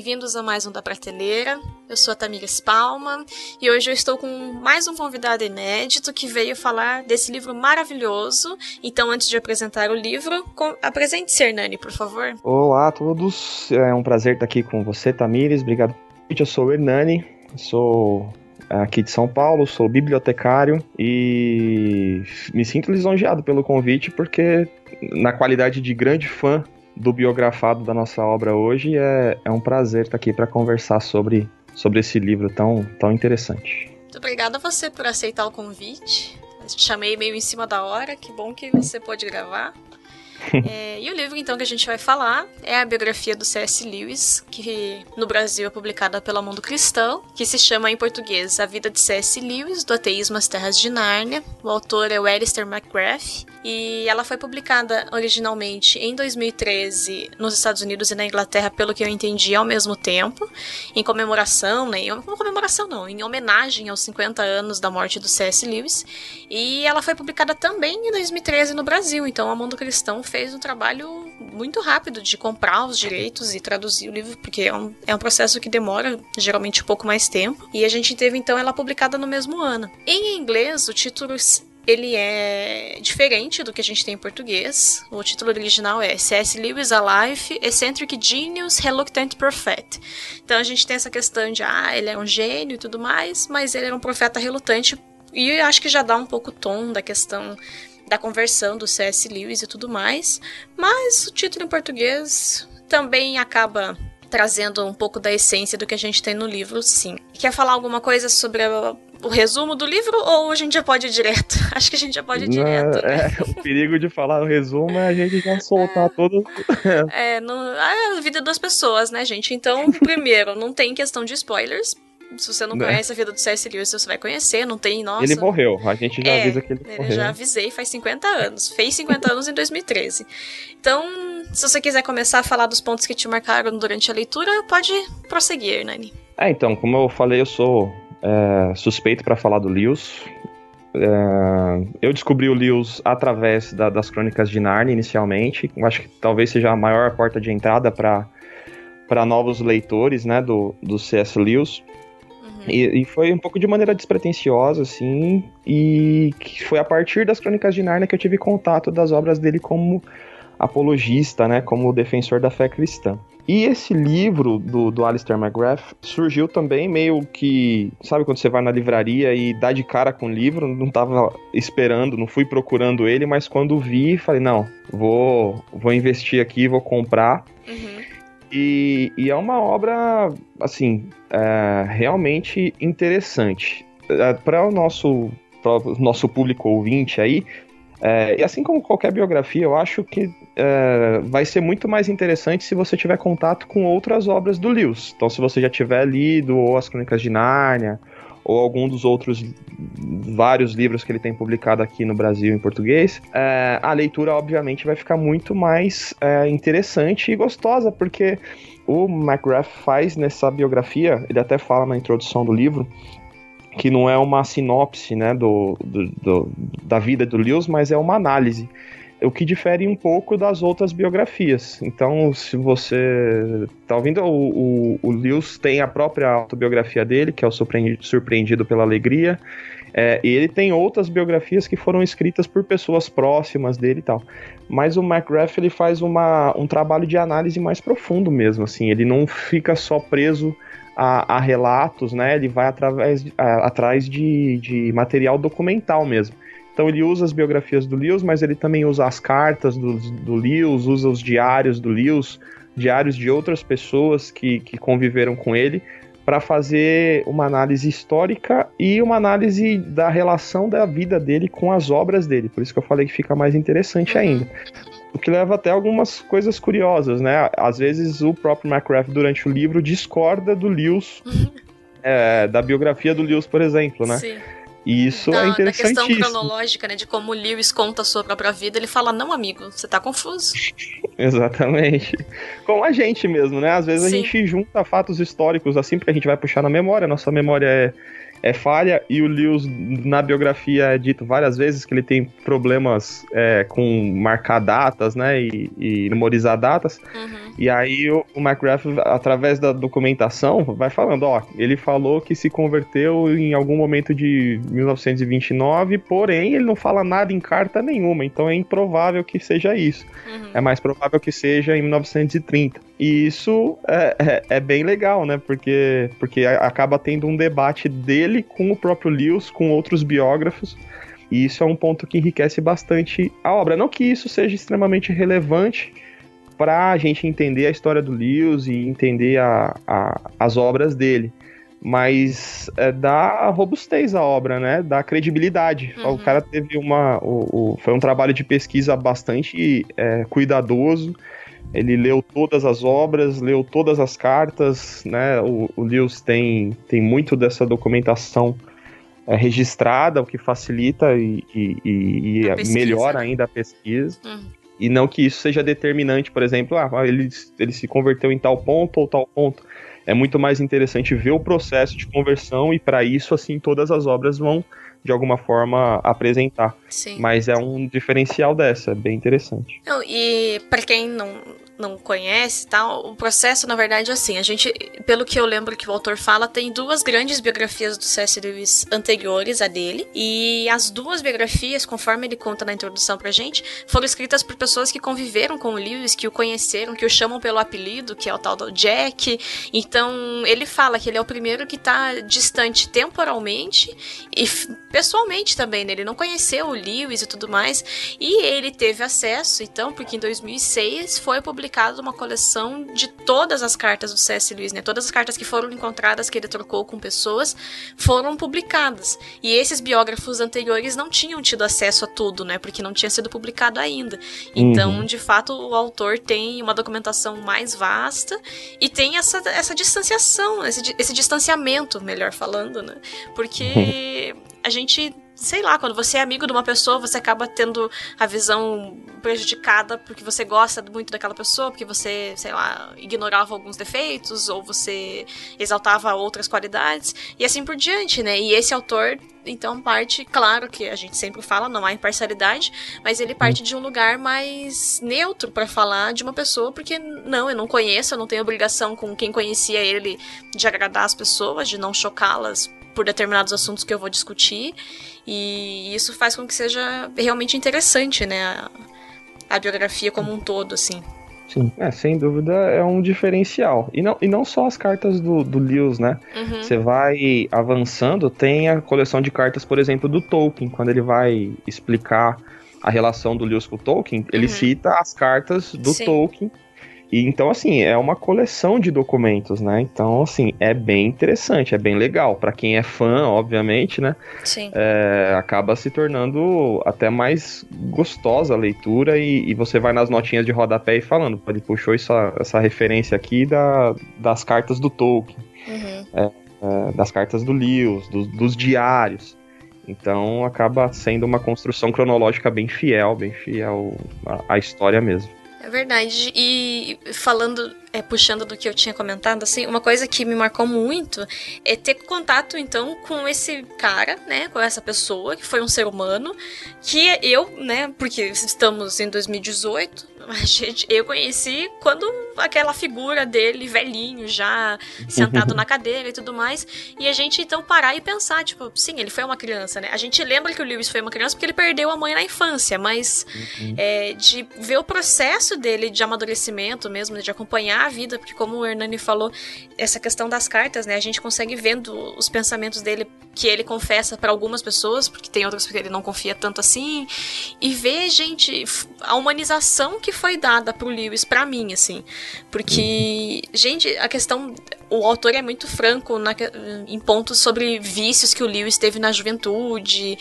bem-vindos a mais um da Prateleira. Eu sou a Tamires Palma e hoje eu estou com mais um convidado inédito que veio falar desse livro maravilhoso. Então, antes de apresentar o livro, apresente-se, Hernani, por favor. Olá a todos, é um prazer estar aqui com você, Tamires. Obrigado. Eu sou o Hernani, sou aqui de São Paulo, sou bibliotecário e me sinto lisonjeado pelo convite porque, na qualidade de grande fã do biografado da nossa obra hoje. É, é um prazer estar aqui para conversar sobre, sobre esse livro tão, tão interessante. Muito obrigada a você por aceitar o convite. Eu te chamei meio em cima da hora, que bom que você pôde gravar. é, e o livro, então, que a gente vai falar é a biografia do C.S. Lewis, que no Brasil é publicada pela Mundo Cristão, que se chama em português A Vida de C.S. Lewis, do Ateísmo às Terras de Nárnia. O autor é o Alistair McGrath, e ela foi publicada originalmente em 2013 nos Estados Unidos e na Inglaterra, pelo que eu entendi, ao mesmo tempo, em comemoração, né? Em comemoração não, em homenagem aos 50 anos da morte do C.S. Lewis. E ela foi publicada também em 2013 no Brasil, então a Mundo Cristão fez um trabalho muito rápido de comprar os direitos e traduzir o livro, porque é um, é um processo que demora geralmente um pouco mais tempo. E a gente teve então ela publicada no mesmo ano. Em inglês, o título ele é diferente do que a gente tem em português. O título original é C.S. Lewis Alive, Eccentric Genius, Reluctant Prophet. Então a gente tem essa questão de, ah, ele é um gênio e tudo mais, mas ele era um profeta relutante. E acho que já dá um pouco o tom da questão da conversão do C.S. Lewis e tudo mais. Mas o título em português também acaba trazendo um pouco da essência do que a gente tem no livro, sim. Quer falar alguma coisa sobre a, o resumo do livro ou a gente já pode ir direto? Acho que a gente já pode ir direto. Né? É, o perigo de falar o resumo é a gente já soltar é, todo. é, no, a vida das pessoas, né, gente? Então, primeiro, não tem questão de spoilers. Se você não né? conhece a vida do C.S. Lewis, você vai conhecer, não tem, nossa... Ele morreu, a gente já é, avisa que ele, ele morreu. já avisei, faz 50 anos. Fez 50 anos em 2013. Então, se você quiser começar a falar dos pontos que te marcaram durante a leitura, pode prosseguir, Nani. É, então, como eu falei, eu sou é, suspeito para falar do Lewis. É, eu descobri o Lewis através da, das Crônicas de Narnia inicialmente. Eu acho que talvez seja a maior porta de entrada para novos leitores né, do, do C.S. Lewis. Uhum. E, e, foi um pouco de maneira despretensiosa, assim, e foi a partir das Crônicas de Narnia que eu tive contato das obras dele como apologista, né, como defensor da fé cristã. E esse livro do, do Alistair McGrath surgiu também meio que, sabe quando você vai na livraria e dá de cara com o livro, não estava esperando, não fui procurando ele, mas quando vi, falei, não, vou, vou investir aqui, vou comprar. Uhum. E, e, é uma obra, assim, é, realmente interessante. É, Para o nosso, nosso público ouvinte aí, é, e assim como qualquer biografia, eu acho que é, vai ser muito mais interessante se você tiver contato com outras obras do Lewis. Então, se você já tiver lido ou as Crônicas de Nárnia, ou algum dos outros vários livros que ele tem publicado aqui no Brasil em português, é, a leitura, obviamente, vai ficar muito mais é, interessante e gostosa, porque o McGrath faz nessa biografia, ele até fala na introdução do livro, que não é uma sinopse né, do, do, do, da vida do Lewis, mas é uma análise. O que difere um pouco das outras biografias. Então, se você está ouvindo, o, o, o Lewis tem a própria autobiografia dele, que é o Surpreendido pela Alegria, é, e ele tem outras biografias que foram escritas por pessoas próximas dele e tal. Mas o McGrath ele faz uma, um trabalho de análise mais profundo mesmo, assim. Ele não fica só preso a, a relatos, né? Ele vai através, a, atrás de, de material documental mesmo. Então ele usa as biografias do Lewis, mas ele também usa as cartas do, do Lewis, usa os diários do Lewis, diários de outras pessoas que, que conviveram com ele, para fazer uma análise histórica e uma análise da relação da vida dele com as obras dele. Por isso que eu falei que fica mais interessante ainda. O que leva até algumas coisas curiosas, né? Às vezes o próprio McCraft, durante o livro, discorda do Lewis, é, da biografia do Lewis, por exemplo, né? Sim. E isso da, é interessantíssimo. Da questão cronológica, né, de como o Lewis conta a sua própria vida, ele fala, não, amigo, você tá confuso. Exatamente. Com a gente mesmo, né? Às vezes Sim. a gente junta fatos históricos assim, porque a gente vai puxar na memória, nossa memória é é falha e o Lewis na biografia é dito várias vezes que ele tem problemas é, com marcar datas, né, e, e memorizar datas. Uhum. E aí o, o McGrath, através da documentação, vai falando, ó, ele falou que se converteu em algum momento de 1929, porém ele não fala nada em carta nenhuma, então é improvável que seja isso. Uhum. É mais provável que seja em 1930. E isso é, é, é, bem legal, né? Porque, porque acaba tendo um debate dele com o próprio Lewis, com outros biógrafos, e isso é um ponto que enriquece bastante a obra. Não que isso seja extremamente relevante para a gente entender a história do Lewis e entender a, a, as obras dele, mas é, dá robustez à obra, né? Dá credibilidade. Uhum. O cara teve uma. O, o, foi um trabalho de pesquisa bastante é, cuidadoso. Ele leu todas as obras, leu todas as cartas, né? O, o Lewis tem, tem muito dessa documentação é, registrada, o que facilita e, e, e melhora ainda a pesquisa. Uhum. E não que isso seja determinante, por exemplo, ah, ele, ele se converteu em tal ponto ou tal ponto. É muito mais interessante ver o processo de conversão e para isso, assim, todas as obras vão de alguma forma apresentar. Sim. Mas é um diferencial dessa, é bem interessante. Não, e para quem não, não conhece, tal, o processo, na verdade, é assim. A gente, pelo que eu lembro que o autor fala, tem duas grandes biografias do C.S. Lewis anteriores a dele. E as duas biografias, conforme ele conta na introdução pra gente, foram escritas por pessoas que conviveram com o Lewis, que o conheceram, que o chamam pelo apelido, que é o tal do Jack. Então, ele fala que ele é o primeiro que tá distante temporalmente e pessoalmente também, né? Ele não conheceu o Lewis e tudo mais. E ele teve acesso, então, porque em 2006 foi publicado publicado uma coleção de todas as cartas do C.S. Lewis, né? Todas as cartas que foram encontradas que ele trocou com pessoas foram publicadas. E esses biógrafos anteriores não tinham tido acesso a tudo, né? Porque não tinha sido publicado ainda. Então, uhum. de fato, o autor tem uma documentação mais vasta e tem essa, essa distanciação, esse, esse distanciamento, melhor falando, né? Porque a gente sei lá, quando você é amigo de uma pessoa, você acaba tendo a visão prejudicada porque você gosta muito daquela pessoa, porque você, sei lá, ignorava alguns defeitos ou você exaltava outras qualidades e assim por diante, né? E esse autor então parte, claro que a gente sempre fala, não há imparcialidade, mas ele parte de um lugar mais neutro para falar de uma pessoa, porque não, eu não conheço, eu não tenho obrigação com quem conhecia ele de agradar as pessoas, de não chocá-las por determinados assuntos que eu vou discutir. E isso faz com que seja realmente interessante, né? A, a biografia como um todo, assim. Sim, é, sem dúvida é um diferencial. E não, e não só as cartas do, do Lewis, né? Uhum. Você vai avançando, tem a coleção de cartas, por exemplo, do Tolkien, quando ele vai explicar a relação do Lewis com o Tolkien, ele uhum. cita as cartas do Sim. Tolkien e então, assim, é uma coleção de documentos, né? Então, assim, é bem interessante, é bem legal. para quem é fã, obviamente, né? Sim. É, acaba se tornando até mais gostosa a leitura e, e, você vai nas notinhas de rodapé e falando, ele puxou essa, essa referência aqui da, das cartas do Tolkien, uhum. é, é, das cartas do Lewis, do, dos diários. Então acaba sendo uma construção cronológica bem fiel, bem fiel à, à história mesmo. É verdade. E falando, é, puxando do que eu tinha comentado, assim, uma coisa que me marcou muito é ter contato, então, com esse cara, né? Com essa pessoa, que foi um ser humano, que eu, né? Porque estamos em 2018, a gente, eu conheci quando aquela figura dele, velhinho, já sentado na cadeira e tudo mais. E a gente então parar e pensar, tipo, sim, ele foi uma criança, né? A gente lembra que o Lewis foi uma criança porque ele perdeu a mãe na infância, mas uhum. é, de ver o processo dele de amadurecimento mesmo, de acompanhar a vida, porque como o Hernani falou, essa questão das cartas, né? A gente consegue vendo os pensamentos dele que ele confessa para algumas pessoas, porque tem outras que ele não confia tanto assim, e ver, gente, a humanização que foi dada pro Lewis para mim, assim. Porque, gente, a questão. O autor é muito franco na, em pontos sobre vícios que o Lewis teve na juventude,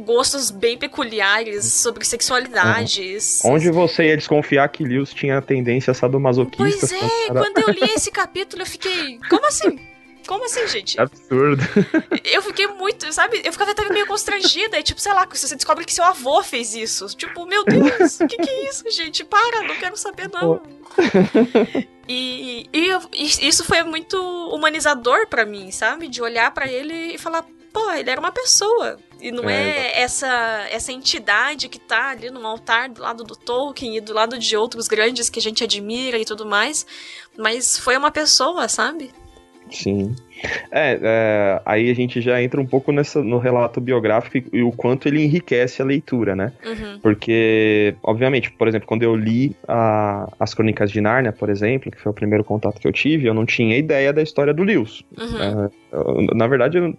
gostos bem peculiares sobre sexualidades. Uhum. Onde você ia desconfiar que Lewis tinha tendência sadomasoquista? Pois é, quando eu li esse capítulo eu fiquei. Como assim? Como assim, gente? Absurdo. Eu fiquei muito, sabe? Eu ficava até meio constrangida. E, tipo, sei lá, você descobre que seu avô fez isso. Tipo, meu Deus, o que, que é isso, gente? Para, não quero saber, não. E, e, e, isso foi muito humanizador para mim, sabe? De olhar para ele e falar, pô, ele era uma pessoa. E não é, é essa, essa entidade que tá ali no altar do lado do Tolkien e do lado de outros grandes que a gente admira e tudo mais. Mas foi uma pessoa, sabe? Sim. É, é, aí a gente já entra um pouco nessa, no relato biográfico e, o quanto ele enriquece a leitura, né? Uhum. Porque, obviamente, por exemplo, quando eu li a, as Crônicas de Nárnia, por exemplo, que foi o primeiro contato que eu tive, eu não tinha ideia da história do Lewis. Uhum. É, eu, na verdade, eu,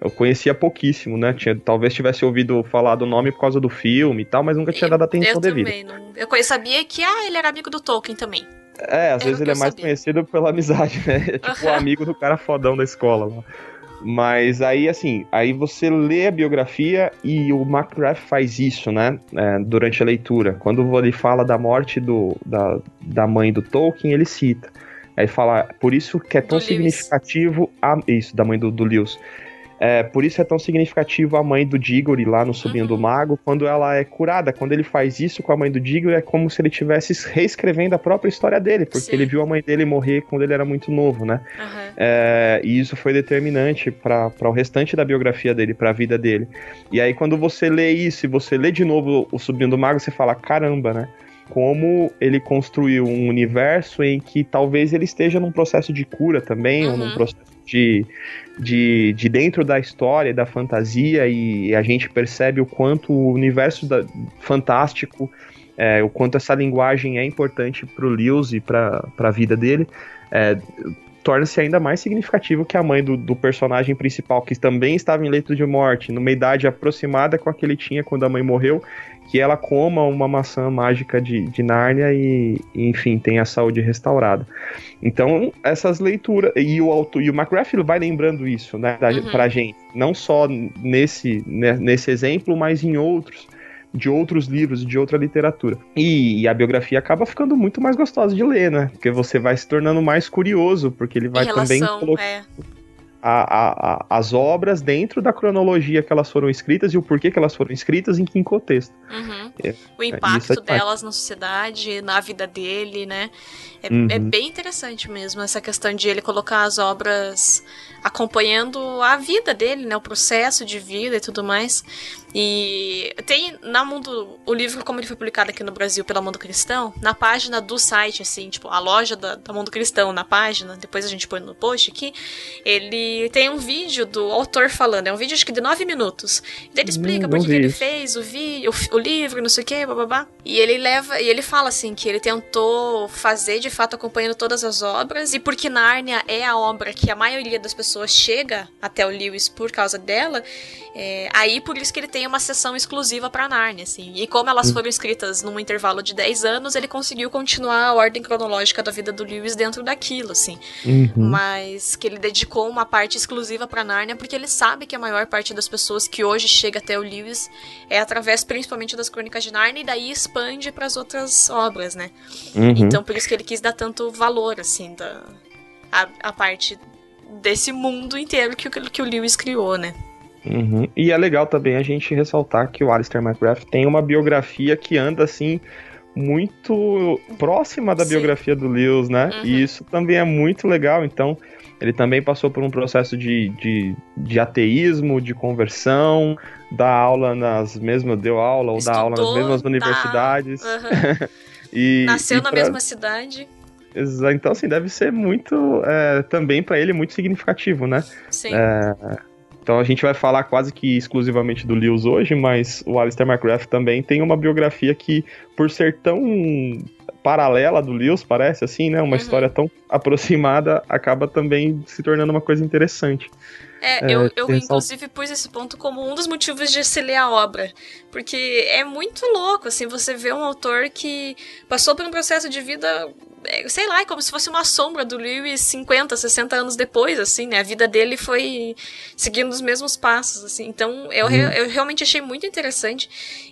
eu conhecia pouquíssimo, né? Tinha, talvez tivesse ouvido falar do nome por causa do filme e tal, mas nunca tinha dado atenção eu devida. Não... Eu sabia que ah, ele era amigo do Tolkien também. É, às vezes ele é mais sabia. conhecido pela amizade, né? É tipo o amigo do cara fodão da escola lá. Mas aí, assim, aí você lê a biografia e o McGrath faz isso, né? É, durante a leitura. Quando ele fala da morte do, da, da mãe do Tolkien, ele cita. Aí fala, por isso que é tão do significativo. A, isso, da mãe do, do Lewis. É, por isso é tão significativo a mãe do Diggory lá no Sobrinho uhum. do Mago, quando ela é curada. Quando ele faz isso com a mãe do Diggory, é como se ele estivesse reescrevendo a própria história dele, porque Sim. ele viu a mãe dele morrer quando ele era muito novo, né? Uhum. É, e isso foi determinante para o restante da biografia dele, para a vida dele. E aí, quando você lê isso e você lê de novo o Sobrinho do Mago, você fala: caramba, né? como ele construiu um universo em que talvez ele esteja num processo de cura também, uhum. ou num uhum. processo de, de, de dentro da história, da fantasia, e a gente percebe o quanto o universo da, fantástico, é, o quanto essa linguagem é importante para o Lewis e para a vida dele. É, torna-se ainda mais significativo que a mãe do, do, personagem principal, que também estava em leito de morte, numa idade aproximada com a que ele tinha quando a mãe morreu, que ela coma uma maçã mágica de, de Nárnia e, e, enfim, tenha a saúde restaurada. Então, essas leituras. E o, auto, e o McGrath vai lembrando isso né, da, uhum. pra gente. Não só nesse, né, nesse exemplo, mas em outros de outros livros, de outra literatura. E, e, a biografia acaba ficando muito mais gostosa de ler, né? Porque você vai se tornando mais curioso, porque ele vai relação, também é. A, a, as obras dentro da cronologia que elas foram escritas e o porquê que elas foram escritas, em que contexto. Uhum. É, o impacto é delas na sociedade, na vida dele, né? É, uhum. é bem interessante mesmo essa questão de ele colocar as obras acompanhando a vida dele, né, o processo de vida e tudo mais. E tem na Mundo, o livro como ele foi publicado aqui no Brasil pela Mundo Cristão, na página do site assim, tipo, a loja da, da Mundo Cristão na página, depois a gente põe no post aqui, ele tem um vídeo do autor falando, é um vídeo acho que de nove minutos. Ele explica hum, por que ele fez o vídeo, o, o livro, não sei o que, babá. E ele leva, e ele fala assim que ele tentou fazer de fato acompanhando todas as obras e porque Nárnia é a obra que a maioria das pessoas pessoa chega até o Lewis por causa dela, é, aí por isso que ele tem uma sessão exclusiva para Narnia, assim. E como elas foram escritas num intervalo de 10 anos, ele conseguiu continuar a ordem cronológica da vida do Lewis dentro daquilo, assim. Uhum. Mas que ele dedicou uma parte exclusiva para Narnia porque ele sabe que a maior parte das pessoas que hoje chega até o Lewis é através principalmente das Crônicas de Narnia e daí expande para as outras obras, né? Uhum. Então por isso que ele quis dar tanto valor assim da a, a parte desse mundo inteiro que, que o Lewis criou, né? Uhum. E é legal também a gente ressaltar que o Alistair McGrath tem uma biografia que anda assim muito próxima da Sim. biografia do Lewis, né? Uhum. E isso também é muito legal. Então, ele também passou por um processo de, de, de ateísmo, de conversão, dá aula nas mesmas, deu aula ou dá aula nas mesmas tá. universidades. Uhum. e, Nasceu e na pra... mesma cidade. Então, assim, deve ser muito, é, também para ele, muito significativo, né? Sim. É, então a gente vai falar quase que exclusivamente do Lewis hoje, mas o Alistair McGrath também tem uma biografia que, por ser tão paralela do Lewis, parece assim, né? Uma uhum. história tão aproximada, acaba também se tornando uma coisa interessante. É, é, eu, eu inclusive pus esse ponto como um dos motivos de se ler a obra. Porque é muito louco, assim, você vê um autor que passou por um processo de vida é, sei lá, é como se fosse uma sombra do Lewis 50, 60 anos depois, assim, né? A vida dele foi seguindo os mesmos passos, assim. Então, eu, uhum. eu realmente achei muito interessante.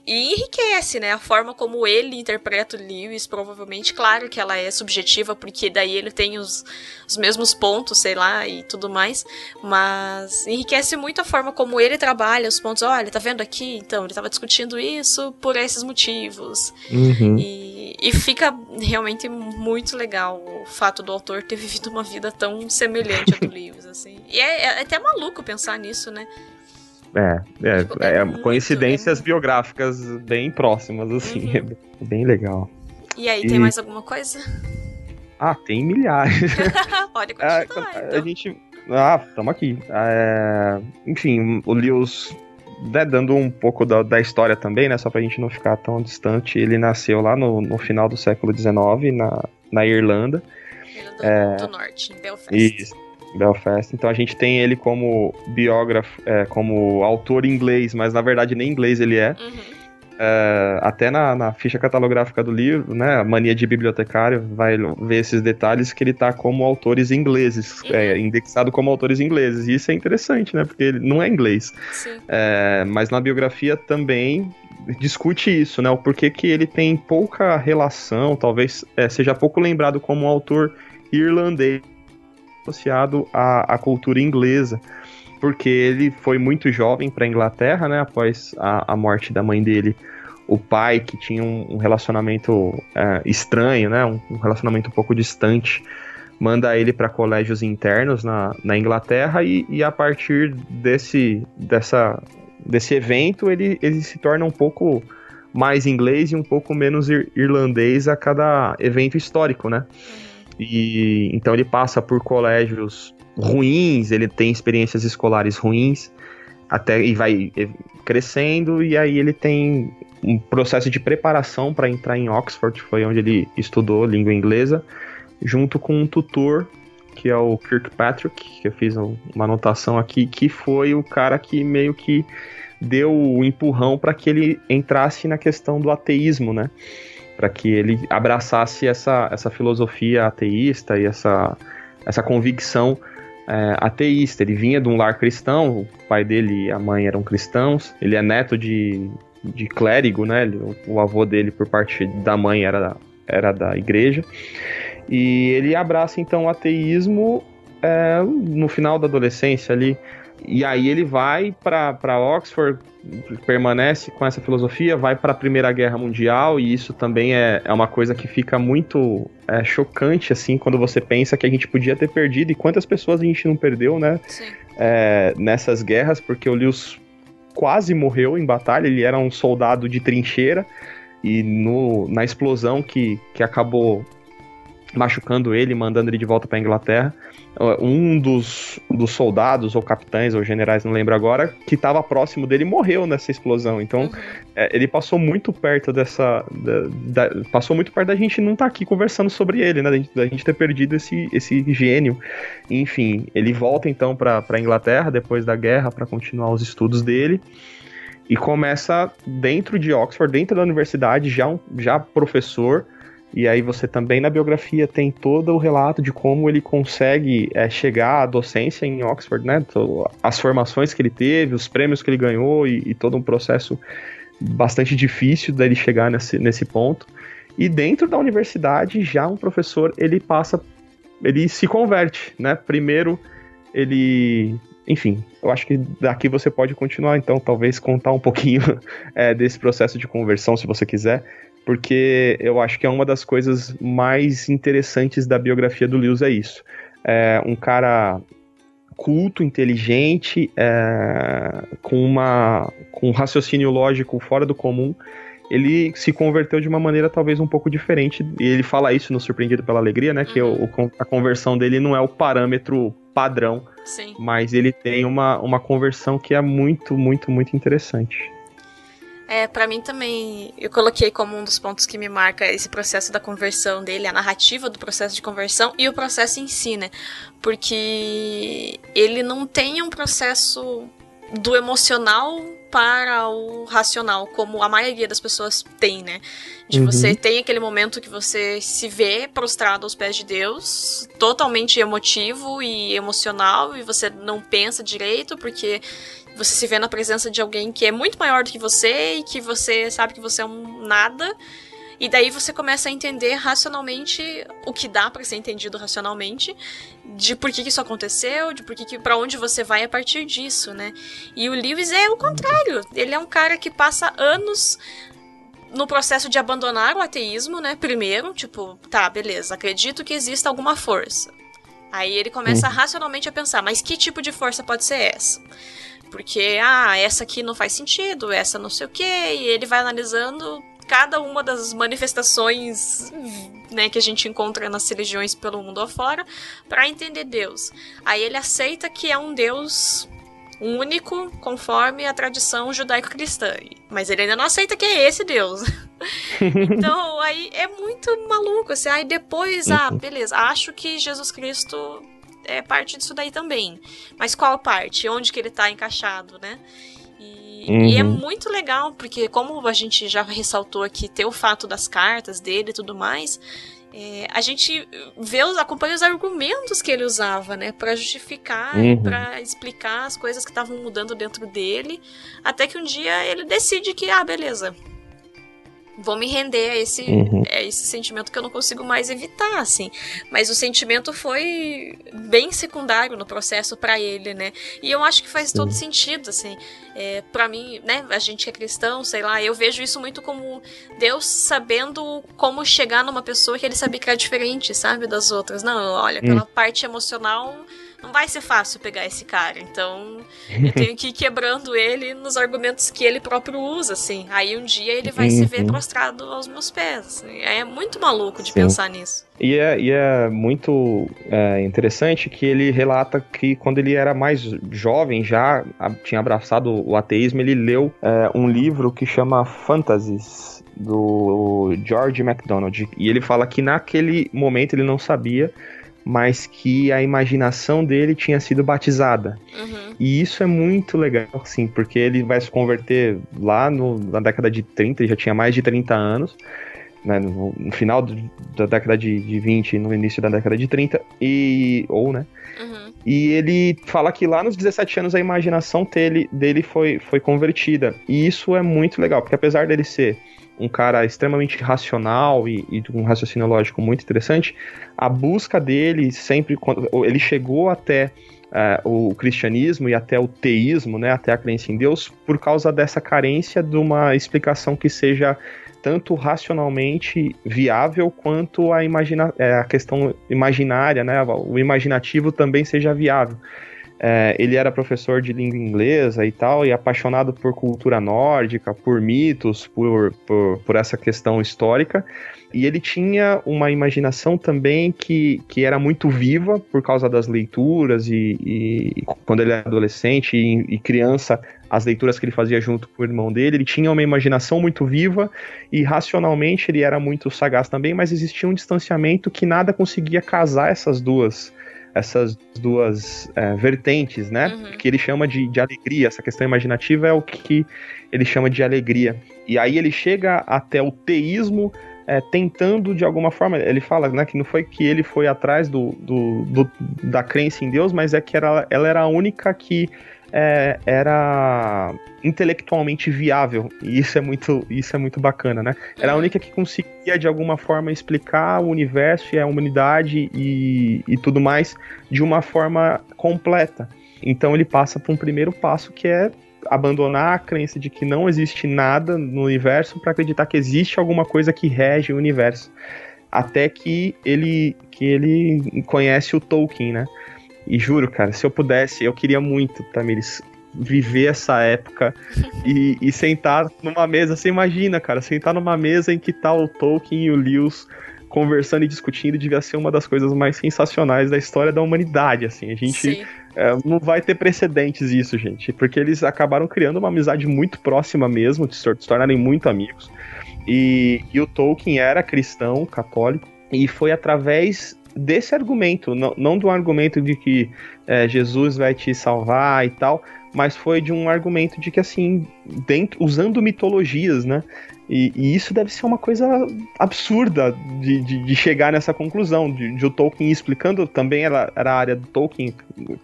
E enriquece, né? A forma como ele interpreta o Lewis, provavelmente, claro que ela é subjetiva, porque daí ele tem os, os mesmos pontos, sei lá, e tudo mais. Mas enriquece muito a forma como ele trabalha os pontos. Olha, tá vendo aqui? Então, ele tava discutindo isso por esses motivos. Uhum. E E fica realmente muito legal o fato do autor ter vivido uma vida tão semelhante à do Lewis, assim. E é, é até maluco pensar nisso, né? É, é, tipo, é, é coincidências é biográficas bem próximas, assim. Uhum. É bem legal. E aí, e... tem mais alguma coisa? Ah, tem milhares. Pode continuar, é, então. A gente... Ah, estamos aqui. É... Enfim, o Lewis né, dando um pouco da, da, história também, né, só pra gente não ficar tão distante, ele nasceu lá no, no final do século XIX, na, na Irlanda. Irlanda é, do Norte, em Belfast. Isso, Belfast. Então a gente tem ele como biógrafo, é, como autor inglês, mas na verdade nem inglês ele é. Uhum. É, até na, na, ficha catalográfica do livro, né, a mania de bibliotecário vai ver esses detalhes que ele está como autores ingleses, uhum. é, indexado como autores ingleses. E isso é interessante, né, porque ele não é inglês. É, mas na biografia também discute isso, né, o porquê que ele tem pouca relação, talvez é, seja pouco lembrado como um autor irlandês associado à, à cultura inglesa porque ele foi muito jovem para a Inglaterra, né? Após a, a, morte da mãe dele, o pai, que tinha um, um relacionamento é, estranho, né? Um, um, relacionamento um pouco distante, manda ele para colégios internos na, na Inglaterra e, e, a partir desse, dessa, desse evento ele, ele se torna um pouco mais inglês e um pouco menos ir, irlandês a cada evento histórico, né? E então ele passa por colégios ruins, ele tem experiências escolares ruins, até e vai crescendo e aí ele tem um processo de preparação para entrar em Oxford, foi onde ele estudou língua inglesa, junto com um tutor que é o Kirkpatrick, que eu fiz uma anotação aqui, que foi o cara que meio que deu o empurrão para que ele entrasse na questão do ateísmo, né? Para que ele abraçasse essa, essa filosofia ateísta e essa, essa convicção é, ateísta. Ele vinha de um lar cristão, o pai dele e a mãe eram cristãos. Ele é neto de, de clérigo, né? O, o, avô dele, por parte da mãe, era, era da igreja. E ele abraça então o ateísmo é, no final da adolescência ali. E aí ele vai para Oxford, permanece com essa filosofia, vai para a Primeira Guerra Mundial, e isso também é, é uma coisa que fica muito é, chocante, assim, quando você pensa que a gente podia ter perdido, e quantas pessoas a gente não perdeu, né? É, nessas guerras, porque o Lewis quase morreu em batalha, ele era um soldado de trincheira, e no, na explosão que, que acabou machucando ele, mandando ele de volta para Inglaterra. Um dos, dos soldados, ou capitães, ou generais, não lembro agora, que estava próximo dele morreu nessa explosão. Então, uhum. é, ele passou muito perto dessa. Da, da, passou muito perto da gente não estar tá aqui conversando sobre ele, né? Da gente, da gente ter perdido esse, esse gênio. Enfim, ele volta então para Inglaterra depois da guerra para continuar os estudos dele e começa dentro de Oxford, dentro da universidade, já, já professor, e aí você também na biografia tem todo o relato de como ele consegue é, chegar à docência em Oxford, né? As formações que ele teve, os prêmios que ele ganhou e, e todo um processo bastante difícil dele chegar nesse, nesse ponto. E dentro da universidade, já um professor, ele passa, ele se converte, né? Primeiro, ele enfim, eu acho que daqui você pode continuar, então, talvez contar um pouquinho é, desse processo de conversão, se você quiser porque eu acho que é uma das coisas mais interessantes da biografia do Lewis é isso. É um cara culto, inteligente, é, com, uma, com um raciocínio lógico fora do comum, ele se converteu de uma maneira talvez um pouco diferente. E ele fala isso no Surpreendido pela Alegria, né? Que o, a conversão dele não é o parâmetro padrão, Sim. mas ele tem uma, uma conversão que é muito, muito, muito interessante. É, para mim também, eu coloquei como um dos pontos que me marca esse processo da conversão dele, a narrativa do processo de conversão e o processo em si, né? Porque ele não tem um processo do emocional para o racional, como a maioria das pessoas tem, né? De uhum. você tem aquele momento que você se vê prostrado aos pés de Deus, totalmente emotivo e emocional, e você não pensa direito, porque você se vê na presença de alguém que é muito maior do que você e que você sabe que você é um nada. E daí você começa a entender racionalmente o que dá para ser entendido racionalmente, de por que, que isso aconteceu, de por que, que para onde você vai a partir disso, né? E o Lewis é o contrário. Ele é um cara que passa anos no processo de abandonar o ateísmo, né? Primeiro, tipo, tá, beleza, acredito que exista alguma força. Aí ele começa hum. racionalmente a pensar, mas que tipo de força pode ser essa? Porque, ah, essa aqui não faz sentido, essa não sei o quê, e ele vai analisando cada uma das manifestações né, que a gente encontra nas religiões pelo mundo afora para entender Deus. Aí ele aceita que é um Deus único conforme a tradição judaico-cristã. Mas ele ainda não aceita que é esse Deus. então, aí é muito maluco. Assim, aí depois, ah, uhum. beleza, acho que Jesus Cristo é parte disso daí também. Mas qual parte? Onde que ele está encaixado, né? E, uhum. e, é uhum. muito legal, porque como a gente já ressaltou aqui, ter o fato das cartas dele e tudo mais, é, a gente vê os, acompanha os argumentos que ele usava, né, para justificar uhum. para explicar as coisas que estavam mudando dentro dele, até que um dia ele decide que, ah, beleza, vou me render a esse, uhum. A esse sentimento que eu não consigo mais evitar, assim. Mas o sentimento foi bem secundário no processo para ele, né? E eu acho que faz todo sentido, assim. É, para mim, né, a gente que é cristão, sei lá, eu vejo isso muito como Deus sabendo como chegar numa pessoa que ele sabia que era diferente, sabe, das outras. Não, olha, pela hum. parte emocional não vai ser fácil pegar esse cara. Então, eu tenho que ir quebrando ele nos argumentos que ele próprio usa, assim. Aí um dia ele vai uhum. se ver uhum. prostrado aos meus pés. Assim. É muito maluco de Sim. pensar nisso. E é, e é muito é, interessante que ele relata que quando ele era mais jovem, já tinha abraçado o ateísmo, ele leu é, um livro que chama Fantasies, do George MacDonald. E ele fala que naquele momento ele não sabia mas que a imaginação dele tinha sido batizada. Uhum. E isso é muito legal, assim, porque ele vai se converter lá no, na década de 30, ele já tinha mais de 30 anos, né, no, no, final do, da década de, de 20 no início da década de 30, e, ou, né, uhum. E ele fala que lá nos 17 anos a imaginação dele, dele foi, foi convertida. E isso é muito legal, porque apesar dele ser um cara extremamente racional e, e um raciocínio lógico muito interessante, a busca dele sempre, quando ele chegou até uh, o cristianismo e até o teísmo, né, até a crença em Deus, por causa dessa carência de uma explicação que seja tanto racionalmente viável quanto a, imagina é, a questão imaginária, né, o imaginativo também seja viável. É, ele era professor de língua inglesa e tal, e apaixonado por cultura nórdica, por mitos, por, por, por essa questão histórica. E ele tinha uma imaginação também que, que era muito viva por causa das leituras, e, e quando ele era adolescente e, e criança, as leituras que ele fazia junto com o irmão dele, ele tinha uma imaginação muito viva e racionalmente ele era muito sagaz também, mas existia um distanciamento que nada conseguia casar essas duas essas duas é, vertentes, né? Uhum. Que ele chama de, de alegria. Essa questão imaginativa é o que ele chama de alegria. E aí ele chega até o teísmo é, tentando de alguma forma, ele fala né, que não foi que ele foi atrás do, do, do, da crença em Deus, mas é que era, ela era a única que é, era intelectualmente viável. E isso é muito, isso é muito bacana, né? Era a única que conseguia, de alguma forma, explicar o universo e a humanidade e, e tudo mais de uma forma completa. Então ele passa por um primeiro passo que é abandonar a crença de que não existe nada no universo para acreditar que existe alguma coisa que rege o universo. Até que ele, que ele conhece o Tolkien, né? E juro, cara, se eu pudesse, eu queria muito, Tamiris, viver essa época e, e, sentar numa mesa. Você imagina, cara, sentar numa mesa em que tá o Tolkien e o Lewis conversando e discutindo devia ser uma das coisas mais sensacionais da história da humanidade, assim. A gente é, não vai ter precedentes isso, gente, porque eles acabaram criando uma amizade muito próxima mesmo, de se tornarem muito amigos. E, e o Tolkien era cristão, católico, e foi através desse argumento, não, não do argumento de que é, Jesus vai te salvar e tal, mas foi de um argumento de que assim, dentro, usando mitologias, né? E, e isso deve ser uma coisa absurda de, de, de chegar nessa conclusão, de, de, o Tolkien explicando também era, era a área do Tolkien,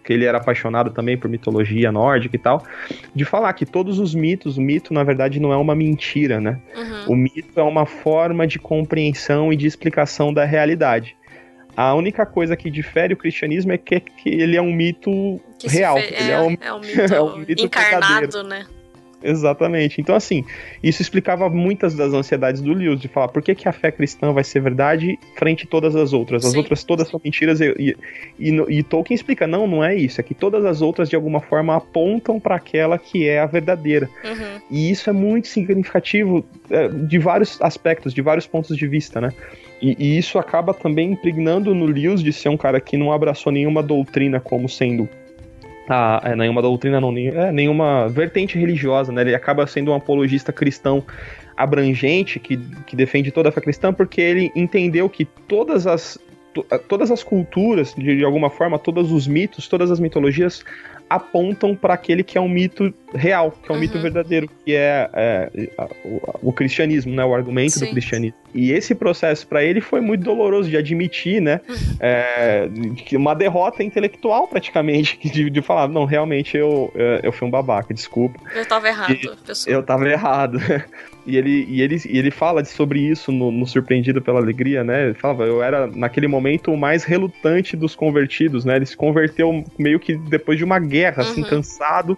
que ele era apaixonado também por mitologia nórdica e tal, de falar que todos os mitos, o mito na verdade não é uma mentira, né? Uhum. O mito é uma forma de compreensão e de explicação da realidade. A única coisa que difere o cristianismo é que, que ele é um mito que real. Fe... É, é, um... é, um... mito, é um mito encarnado, verdadeiro. né? Exatamente. Então, assim, isso explicava muitas das ansiedades do Lewis, de falar por que, que a fé cristã vai ser verdade frente a todas as outras. As Sim. outras todas são mentiras. E, e, e, e, Tolkien explica: não, não é isso. É que todas as outras, de alguma forma, apontam para aquela que é a verdadeira. Uhum. E isso é muito significativo é, de vários aspectos, de vários pontos de vista, né? E, e, isso acaba também impregnando no Lewis de ser um cara que não abraçou nenhuma doutrina como sendo a, é, nenhuma doutrina, não, é, nenhuma vertente religiosa, né? Ele acaba sendo um apologista cristão abrangente que, que defende toda a fé cristã porque ele entendeu que todas as todas as culturas, de, de alguma forma, todos os mitos, todas as mitologias apontam para aquele que é um mito real, que é um uhum. mito verdadeiro, que é, é o, o, cristianismo, né, o argumento Sim. do cristianismo. E esse processo para ele foi muito doloroso de admitir, né, uhum. é, uma derrota intelectual praticamente, de, de falar, não, realmente eu, eu fui um babaca, desculpa. Eu tava errado, pessoal. Eu tava errado. E ele, e ele, e ele fala sobre isso no, no, Surpreendido pela Alegria, né? Ele falava, eu era, naquele momento, o mais relutante dos convertidos, né? Ele se converteu meio que depois de uma guerra, assim, uhum. assim, cansado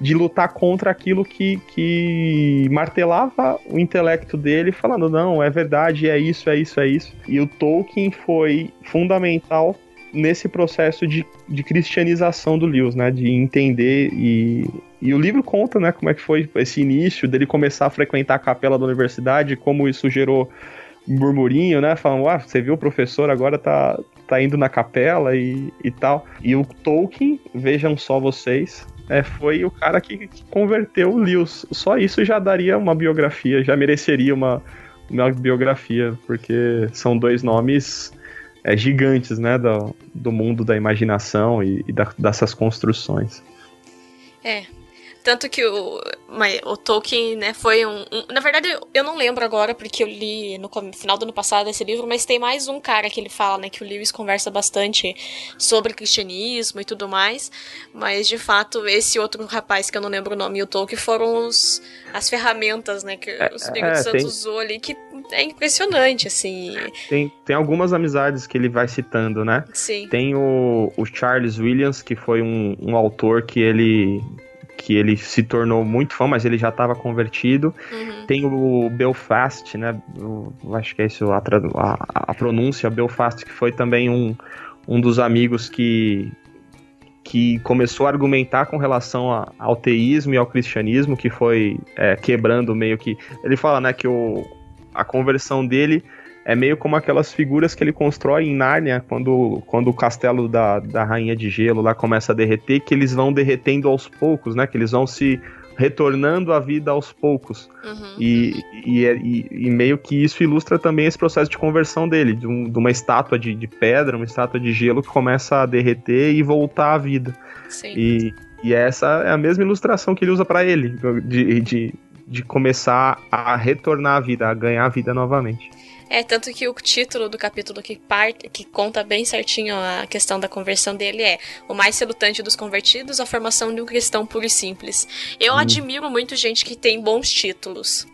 de lutar contra aquilo que, que martelava o intelecto dele, falando, não, é verdade, é isso, é isso, é isso. E o Tolkien foi fundamental nesse processo de, de cristianização do Lewis, né? De entender e e o livro conta, né, como é que foi esse início dele começar a frequentar a capela da universidade, como isso gerou murmurinho, né, falando, ah, você viu o professor agora tá, tá indo na capela e, e tal. E o Tolkien, vejam só vocês, é, foi o cara que, converteu o Lewis. Só isso já daria uma biografia, já mereceria uma, uma biografia, porque são dois nomes é, gigantes, né, do, do mundo da imaginação e, e da, dessas construções. É, tanto que o, o Tolkien, né, foi um, um, Na verdade, eu não lembro agora, porque eu li no final do ano passado esse livro, mas tem mais um cara que ele fala, né, que o Lewis conversa bastante sobre cristianismo e tudo mais. Mas, de fato, esse outro rapaz, que eu não lembro o nome, e o Tolkien, foram os, as ferramentas, né, que é, o Espírito é, Santo tem... usou ali, que é impressionante, assim. Tem, tem algumas amizades que ele vai citando, né? Sim. Tem o, o Charles Williams, que foi um, um autor que ele que ele se tornou muito fã, mas ele já estava convertido. Uhum. Tem o Belfast, né? Acho que é isso a, a, a, pronúncia, Belfast, que foi também um, um dos amigos que, que começou a argumentar com relação a, ao teísmo e ao cristianismo, que foi é, quebrando meio que. Ele fala, né, que o, a conversão dele é meio como aquelas figuras que ele constrói em Nárnia, quando, quando o castelo da, da Rainha de Gelo lá começa a derreter, que eles vão derretendo aos poucos, né? Que eles vão se retornando à vida aos poucos. Uhum. E, e, e, e, meio que isso ilustra também esse processo de conversão dele, de, um, de uma estátua de, de, pedra, uma estátua de gelo que começa a derreter e voltar à vida. Sim. E, e essa é a mesma ilustração que ele usa para ele, de, de, de começar a retornar à vida, a ganhar a vida novamente. É, tanto que o título do capítulo que, parte, que conta bem certinho a questão da conversão dele é O mais relutante dos convertidos, a formação de um cristão puro e simples. Eu hum. admiro muito gente que tem bons títulos.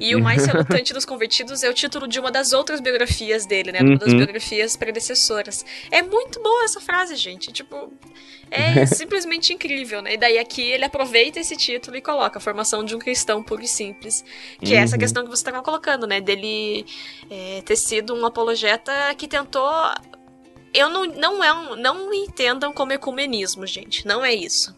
E o mais relutante dos convertidos é o título de uma das outras biografias dele, né? Uma das uhum. biografias predecessoras. É muito boa essa frase, gente. Tipo, é simplesmente incrível, né? E daí aqui ele aproveita esse título e coloca a formação de um cristão puro e simples. Que uhum. é essa uhum. questão que você estava colocando, né? Dele é, ter sido um apologeta que tentou. Eu não, não é um, não entendam como ecumenismo, gente. Não é isso.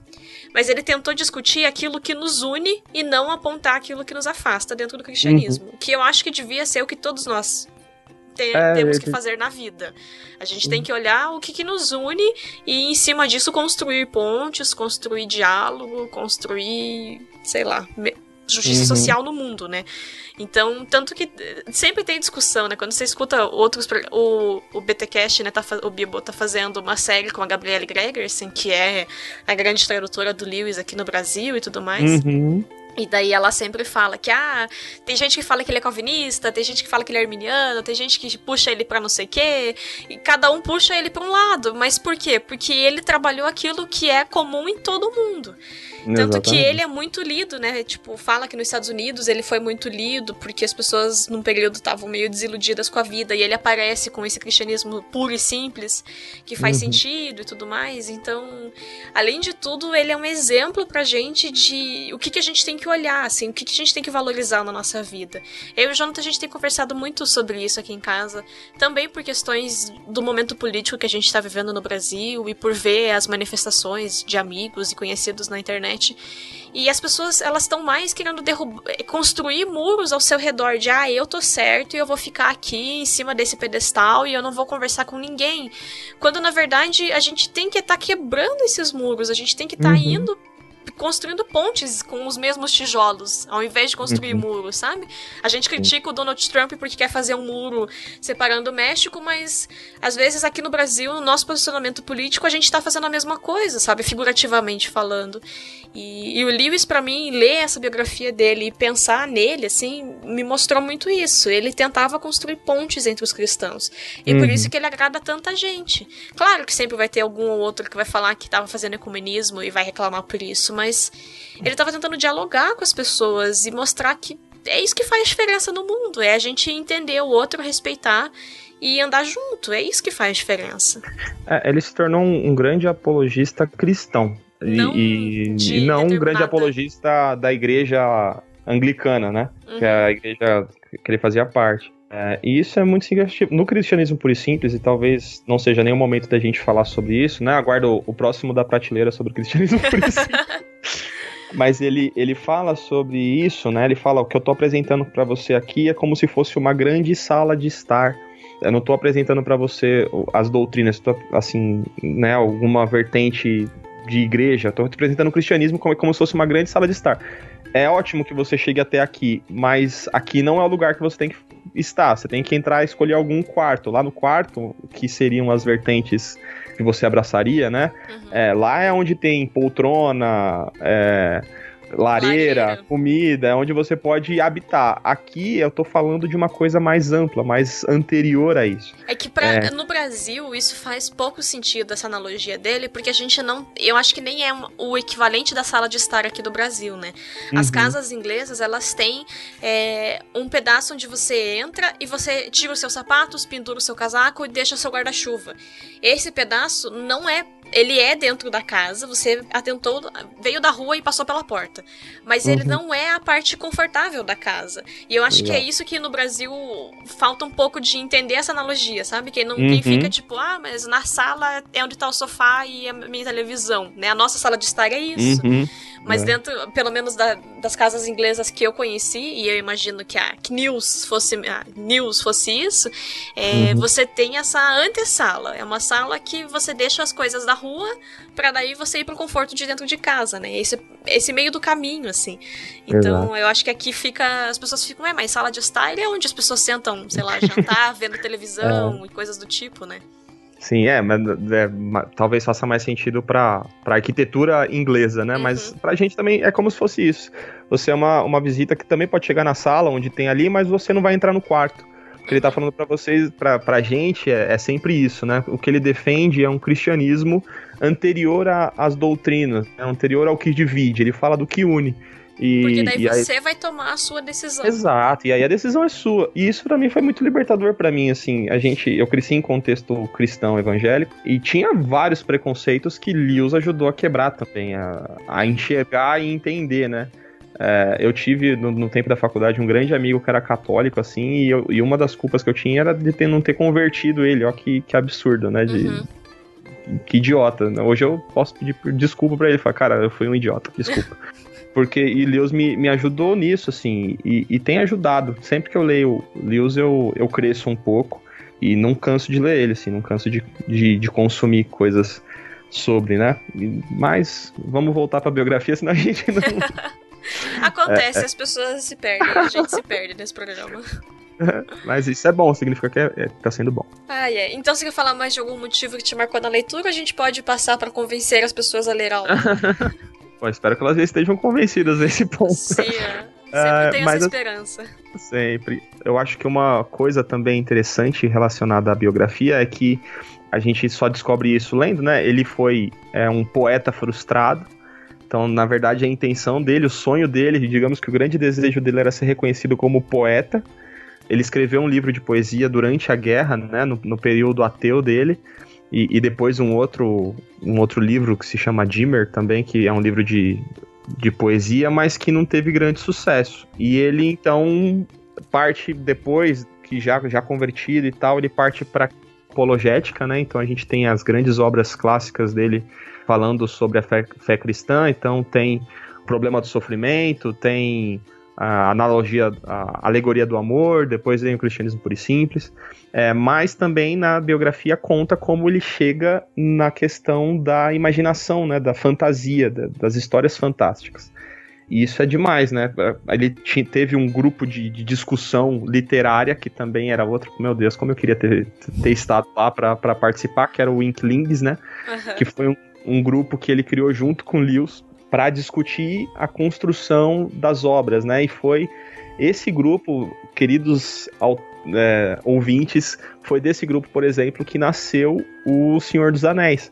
Mas ele tentou discutir aquilo que nos une e não apontar aquilo que nos afasta dentro do cristianismo. Uhum. Que eu acho que devia ser o que todos nós é, temos que fazer na vida. A gente tem que olhar o que, que nos une e, em cima disso, construir pontes, construir diálogo, construir, sei lá, justiça uhum. social no mundo, né? Então, tanto que eh, sempre tem discussão, né? Quando você escuta outros. O, o BTcast, né? Tá, o Bibo tá fazendo uma série com a Gabrielle Gregersen, que é a grande tradutora do Lewis aqui no Brasil e tudo mais. Uhum. E daí ela sempre fala que, ah, tem gente que fala que ele é calvinista, tem gente que fala que ele é arminiano, tem gente que puxa ele pra não sei o quê, e cada um puxa ele pra um lado. Mas por quê? Porque ele trabalhou aquilo que é comum em todo mundo. Tanto que ele é muito lido, né? Tipo, fala que nos Estados Unidos ele foi muito lido porque as pessoas num período estavam meio desiludidas com a vida e ele aparece com esse cristianismo puro e simples que faz uhum. sentido e tudo mais. Então, além de tudo, ele é um exemplo pra gente de o que, que a gente tem que olhar, assim, o que, que a gente tem que valorizar na nossa vida. Eu e o Jonathan, a gente tem conversado muito sobre isso aqui em casa, também por questões do momento político que a gente está vivendo no Brasil e por ver as manifestações de amigos e conhecidos na internet. E as pessoas, elas estão mais querendo construir muros ao seu redor de, ah, eu tô certo e eu vou ficar aqui em cima desse pedestal e eu não vou conversar com ninguém. Quando na verdade a gente tem que estar tá quebrando esses muros, a gente tem que estar tá uhum. indo construindo pontes com os mesmos tijolos, ao invés de construir uhum. muros, sabe? A gente critica o Donald Trump porque quer fazer um muro separando o México, mas às vezes aqui no Brasil, no nosso posicionamento político, a gente tá fazendo a mesma coisa, sabe? Figurativamente falando. E, e o Lewis, para mim, ler essa biografia dele e pensar nele, assim, me mostrou muito isso. Ele tentava construir pontes entre os cristãos. E uhum. por isso que ele agrada tanta gente. Claro que sempre vai ter algum ou outro que vai falar que tava fazendo ecumenismo e vai reclamar por isso, mas ele estava tentando dialogar com as pessoas e mostrar que é isso que faz diferença no mundo, é a gente entender o outro, respeitar e andar junto, é isso que faz diferença. É, ele se tornou um, um grande apologista cristão. Não e, e não um grande apologista da igreja anglicana, né? Uhum. Que é a uhum. igreja que ele fazia parte. É, e isso é muito significativo. No cristianismo puro e simples, e talvez não seja nem o momento da gente falar sobre isso, né? Aguardo o, o próximo da prateleira sobre o cristianismo puro e simples. Mas ele, ele fala sobre isso, né? Ele fala: o que eu estou apresentando para você aqui é como se fosse uma grande sala de estar. Eu não estou apresentando para você as doutrinas, tô, assim, né? Alguma vertente de igreja. Estou apresentando o cristianismo como, como se fosse uma grande sala de estar. É ótimo que você chegue até aqui, mas aqui não é o lugar que você tem que estar. Você tem que entrar e escolher algum quarto. Lá no quarto, que seriam as vertentes que você abraçaria, né? Uhum. É, lá é onde tem poltrona, é, lareira, lareira, comida, é onde você pode habitar. Aqui eu tô falando de uma coisa mais ampla, mais anterior a isso. É que pra, é. no Brasil isso faz pouco sentido, essa analogia dele, porque a gente não. Eu acho que nem é o equivalente da sala de estar aqui do Brasil, né? As uhum. casas inglesas, elas têm é, um pedaço onde você entra e você tira os seus sapatos, pendura o seu casaco e deixa o seu guarda-chuva. Esse pedaço não é ele é dentro da casa, você atentou, veio da rua e passou pela porta. Mas uhum. ele não é a parte confortável da casa. E eu acho que é isso que no Brasil falta um pouco de entender essa analogia, sabe? Quem, não, uhum. quem fica tipo, ah, mas na sala é onde tá o sofá e a minha televisão, né? A nossa sala de estar é isso. Uhum. Mas é. dentro, pelo menos da, das casas inglesas que eu conheci, e eu imagino que a News fosse, a News fosse isso, é, uhum. você tem essa antessala. É uma sala que você deixa as coisas da rua para daí você ir pro conforto de dentro de casa, né? Esse, esse meio do caminho, assim. Então, Exato. eu acho que aqui fica. As pessoas ficam, é, mas sala de estar é onde as pessoas sentam, sei lá, jantar, vendo televisão é. e coisas do tipo, né? Sim, é, mas é, talvez faça mais sentido para arquitetura inglesa, né? Uhum. Mas pra gente também é como se fosse isso. Você é uma, uma visita que também pode chegar na sala onde tem ali, mas você não vai entrar no quarto. O que ele tá falando para vocês, pra, pra gente, é, é, sempre isso, né? O que ele defende é um cristianismo anterior às doutrinas, né? anterior ao que divide. Ele fala do que une. E, Porque daí você aí... vai tomar a sua decisão. Exato, e aí a decisão é sua. E isso para mim foi muito libertador para mim, assim, a gente, eu cresci em contexto cristão evangélico e tinha vários preconceitos que Lewis ajudou a quebrar também, a, a enxergar e entender, né? É, eu tive no, no, tempo da faculdade um grande amigo que era católico, assim, e, eu, e uma das culpas que eu tinha era de ter, não ter convertido ele. Ó, que, que absurdo, né? De, uhum. Que idiota. Hoje eu posso pedir desculpa para ele. Falar, cara, eu fui um idiota, desculpa. Porque e Lewis me, me ajudou nisso, assim, e, e tem ajudado. Sempre que eu leio Lewis, eu, eu cresço um pouco e não canso de ler ele, assim, não canso de, de, de consumir coisas sobre, né? Mas vamos voltar pra biografia, senão a gente não. Acontece, é, as pessoas se perdem, a gente se perde nesse programa. Mas isso é bom, significa que é, é, tá sendo bom. Ah, é. Então, se quer falar mais de algum motivo que te marcou na leitura, a gente pode passar para convencer as pessoas a ler algo. Bom, espero que elas estejam convencidas nesse ponto. Sim, é. Sempre tem essa esperança. Sempre. Eu acho que uma coisa também interessante relacionada à biografia é que a gente só descobre isso lendo, né? Ele foi é, um poeta frustrado, Então, na verdade, a intenção dele, o sonho dele, digamos que o grande desejo dele era ser reconhecido como poeta. Ele escreveu um livro de poesia durante a guerra, né, no, no período ateu dele, e, e, depois um outro, um outro livro que se chama Dimmer também, que é um livro de, de poesia, mas que não teve grande sucesso. E ele então parte depois que já já convertido e tal, ele parte para apologética, né? Então a gente tem as grandes obras clássicas dele falando sobre a fé, fé cristã, então tem o problema do sofrimento, tem a analogia, a alegoria do amor, depois vem o cristianismo puro e simples, é, mas também na biografia conta como ele chega na questão da imaginação, né, da fantasia, da, das histórias fantásticas. E isso é demais, né? Ele teve um grupo de, de, discussão literária, que também era outro. Meu Deus, como eu queria ter, ter estado lá para participar, que era o Inklings, né? Uhum. Que foi um, um, grupo que ele criou junto com Lewis para discutir a construção das obras, né? E foi esse grupo, queridos é, ouvintes, foi desse grupo, por exemplo, que nasceu o Senhor dos Anéis.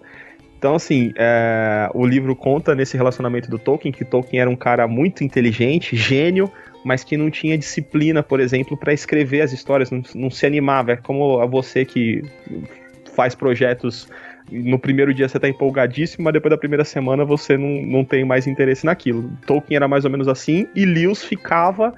Então, assim, é, o livro conta nesse relacionamento do Tolkien, que Tolkien era um cara muito inteligente, gênio, mas que não tinha disciplina, por exemplo, para escrever as histórias, não, não, se animava. É como a você que faz projetos. No primeiro dia você tá empolgadíssimo, mas depois da primeira semana você não, não tem mais interesse naquilo. Tolkien era mais ou menos assim, e Lewis ficava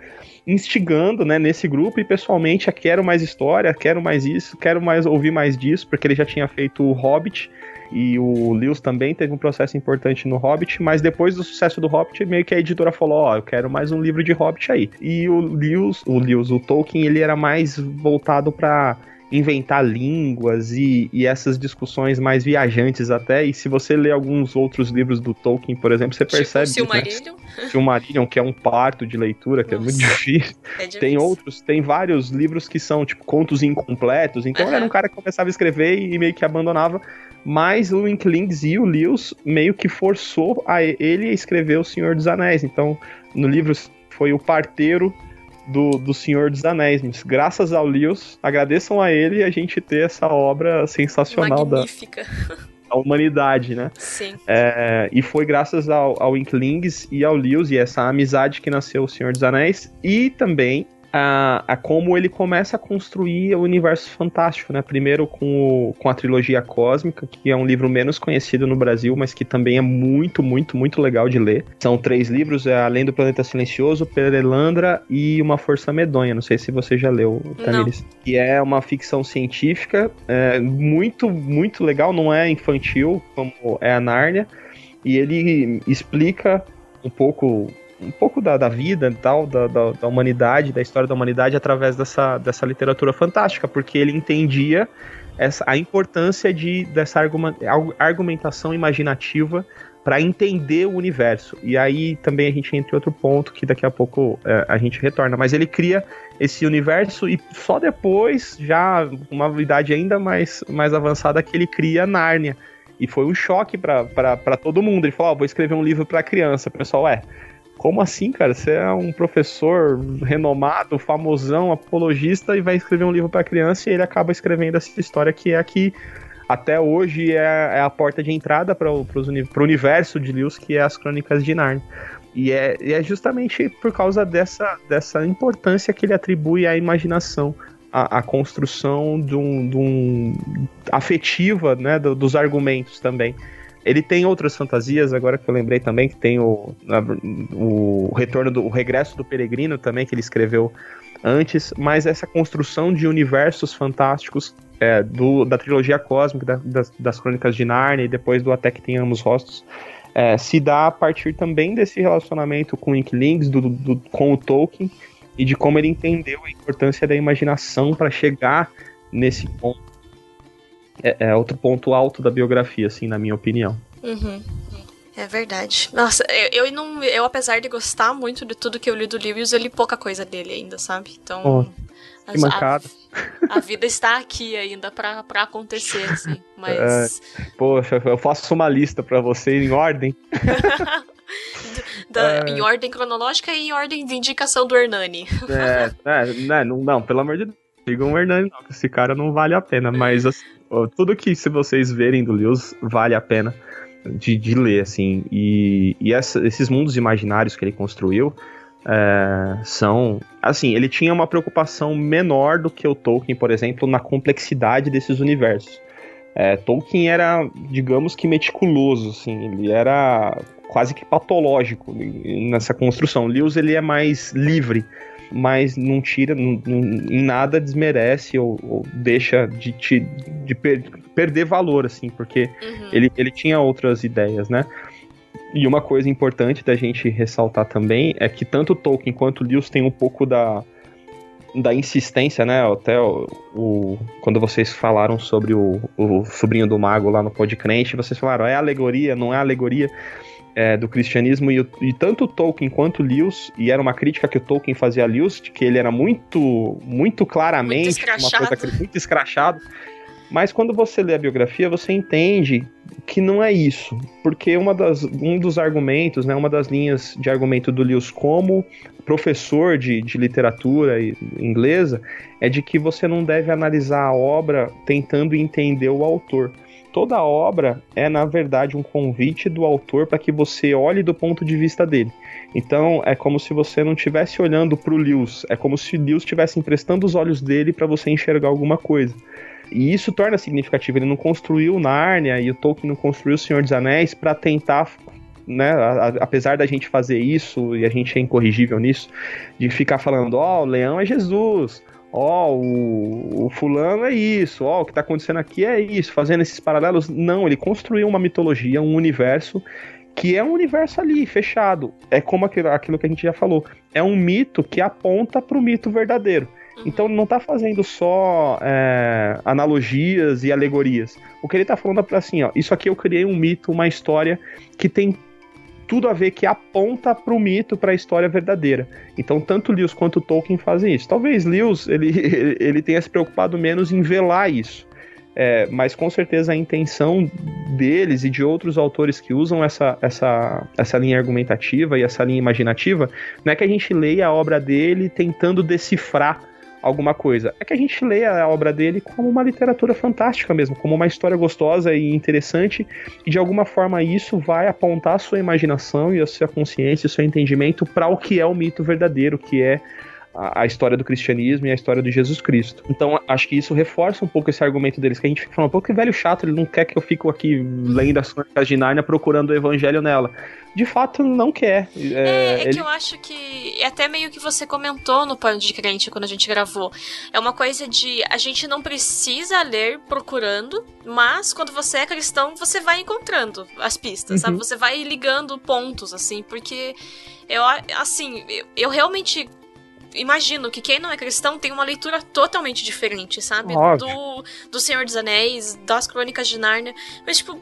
instigando, né, nesse grupo e pessoalmente, quero mais história, quero mais isso, quero mais ouvir mais disso, porque ele já tinha feito o Hobbit, e o Lewis também teve um processo importante no Hobbit, mas depois do sucesso do Hobbit, meio que a editora falou, ó, oh, eu quero mais um livro de Hobbit aí. E o Lewis, o Lewis, o Tolkien, ele era mais voltado para inventar línguas e, e, essas discussões mais viajantes até. E se você lê alguns outros livros do Tolkien, por exemplo, você tipo percebe. Silmarillion? Né? Silmarillion, que é um parto de leitura, que Nossa, é muito difícil. É difícil. Tem outros, tem vários livros que são, tipo, contos incompletos. Então uhum. era um cara que começava a escrever e meio que abandonava mas o Inklings e o Lewis meio que forçou a ele a escrever O Senhor dos Anéis. Então, no livro foi o parteiro do, do Senhor dos Anéis. Mas, graças ao Lewis, agradeçam a ele a gente ter essa obra sensacional Magnífica. da, da humanidade, né? Sim. É, e foi graças ao, ao Inklings e ao Lewis e essa amizade que nasceu o Senhor dos Anéis e também a, a como ele começa a construir o universo fantástico, né? Primeiro com, o, com a trilogia cósmica, que é um livro menos conhecido no Brasil, mas que também é muito, muito, muito legal de ler. São três livros, é Além do Planeta Silencioso, Perelandra e Uma Força Medonha. Não sei se você já leu, Tamiris. Que é uma ficção científica é, muito, muito legal, não é infantil, como é a Nárnia. E ele explica um pouco um pouco da, da vida e tal, da, da, da, humanidade, da história da humanidade através dessa, dessa literatura fantástica, porque ele entendia essa, a importância de, dessa argumentação imaginativa para entender o universo. E aí também a gente entra em outro ponto que daqui a pouco é, a gente retorna. Mas ele cria esse universo e só depois, já uma idade ainda mais, mais avançada, que ele cria Nárnia. E foi um choque para todo mundo. Ele falou: oh, vou escrever um livro para criança. O pessoal, é como assim, cara? Você é um professor renomado, famosão, apologista e vai escrever um livro para criança e ele acaba escrevendo essa história que é a que até hoje é, é a porta de entrada para o universo de Lewis, que é as Crônicas de Narnia. E é, e é justamente por causa dessa, dessa importância que ele atribui à imaginação, à, à construção de um, de um afetiva né, do, dos argumentos também. Ele tem outras fantasias, agora que eu lembrei também, que tem o, o retorno do o regresso do peregrino também, que ele escreveu antes, mas essa construção de universos fantásticos é, do, da trilogia cósmica, da, das, das, crônicas de Narnia e depois do Até que Tenhamos Rostos, é, se dá a partir também desse relacionamento com o Inklings, do, do, com o Tolkien, e de como ele entendeu a importância da imaginação para chegar nesse ponto é, é, outro ponto alto da biografia, assim, na minha opinião. Uhum. É verdade. Nossa, eu, eu, não, eu apesar de gostar muito de tudo que eu li do Lewis, eu li pouca coisa dele ainda, sabe? Então. Oh, que mancada. A, a, vida está aqui ainda pra, pra acontecer, assim. Mas. É, poxa, eu faço uma lista para você em ordem. da, é... Em ordem cronológica e em ordem de indicação do Hernani. É, é, não, não, pelo amor de Deus. Sigam o Hernani, não, esse cara não vale a pena, mas assim, tudo que se vocês verem do Lewis vale a pena. de, de ler, assim. E, e essa, esses mundos imaginários que ele construiu é, são. Assim, ele tinha uma preocupação menor do que o Tolkien, por exemplo, na complexidade desses universos. É, Tolkien era, digamos que meticuloso, assim, ele era quase que patológico nessa construção. Lewis ele é mais livre, mas não tira, não, não, em nada desmerece ou, ou deixa de, de, de per, perder valor, assim, porque uhum. ele, ele tinha outras ideias, né? E uma coisa importante da gente ressaltar também é que tanto Tolkien quanto Lewis têm um pouco da, da insistência, né? Até o, o, quando vocês falaram sobre o, o sobrinho do mago lá no Podcrente, vocês falaram, é alegoria, não é alegoria é, do cristianismo, e, e, tanto Tolkien quanto Lewis, e era uma crítica que o Tolkien fazia a Lewis, de que ele era muito, muito claramente muito uma coisa muito escrachado. Mas quando você lê a biografia, você entende que não é isso. Porque uma das, um dos argumentos, né, uma das linhas de argumento do Lewis como professor de, de literatura inglesa é de que você não deve analisar a obra tentando entender o autor. Toda obra é, na verdade, um convite do autor para que você olhe do ponto de vista dele. Então, é como se você não estivesse olhando para o Lewis, é como se Lewis estivesse emprestando os olhos dele para você enxergar alguma coisa. E isso torna significativo. Ele não construiu Nárnia e o Tolkien não construiu O Senhor dos Anéis para tentar né, apesar da gente fazer isso, e a gente é incorrigível nisso, de ficar falando, ó, oh, o leão é Jesus, ó, oh, o, o, fulano é isso, ó, o que tá acontecendo aqui é isso, fazendo esses paralelos. Não, ele construiu uma mitologia, um universo que é um universo ali, fechado. É como aquilo, aquilo que a gente já falou. É um mito que aponta para o mito verdadeiro. Uhum. Então não está fazendo só é, analogias e alegorias. O que ele está falando é assim, ó, isso aqui eu criei um mito, uma história que tem tudo a ver, que aponta para o mito, para a história verdadeira. Então tanto Lewis quanto Tolkien fazem isso. Talvez Lewis ele, ele tenha se preocupado menos em velar isso. É, mas com certeza a intenção deles e de outros autores que usam essa, essa, essa linha argumentativa e essa linha imaginativa não é que a gente leia a obra dele tentando decifrar alguma coisa. É que a gente lê a obra dele como uma literatura fantástica mesmo, como uma história gostosa e interessante, e de alguma forma isso vai apontar a sua imaginação e a sua consciência, o seu entendimento para o que é o mito verdadeiro, que é a, a, história do cristianismo e a história de Jesus Cristo. Então, acho que isso reforça um pouco esse argumento deles, que a gente fica falando, pô, que velho chato, ele não quer que eu fique aqui lendo as crônicas de procurando o evangelho nela. De fato, não quer. É, é, é ele... que eu acho que, é até meio que você comentou no Pano de Crente quando a gente gravou, é uma coisa de, a gente não precisa ler procurando, mas quando você é cristão, você vai encontrando as pistas, uhum. sabe? Você vai ligando pontos, assim, porque eu, assim, eu, eu realmente imagino que quem não é cristão tem uma leitura totalmente diferente, sabe? Do, do Senhor dos Anéis, das Crônicas de Nárnia. Mas, tipo,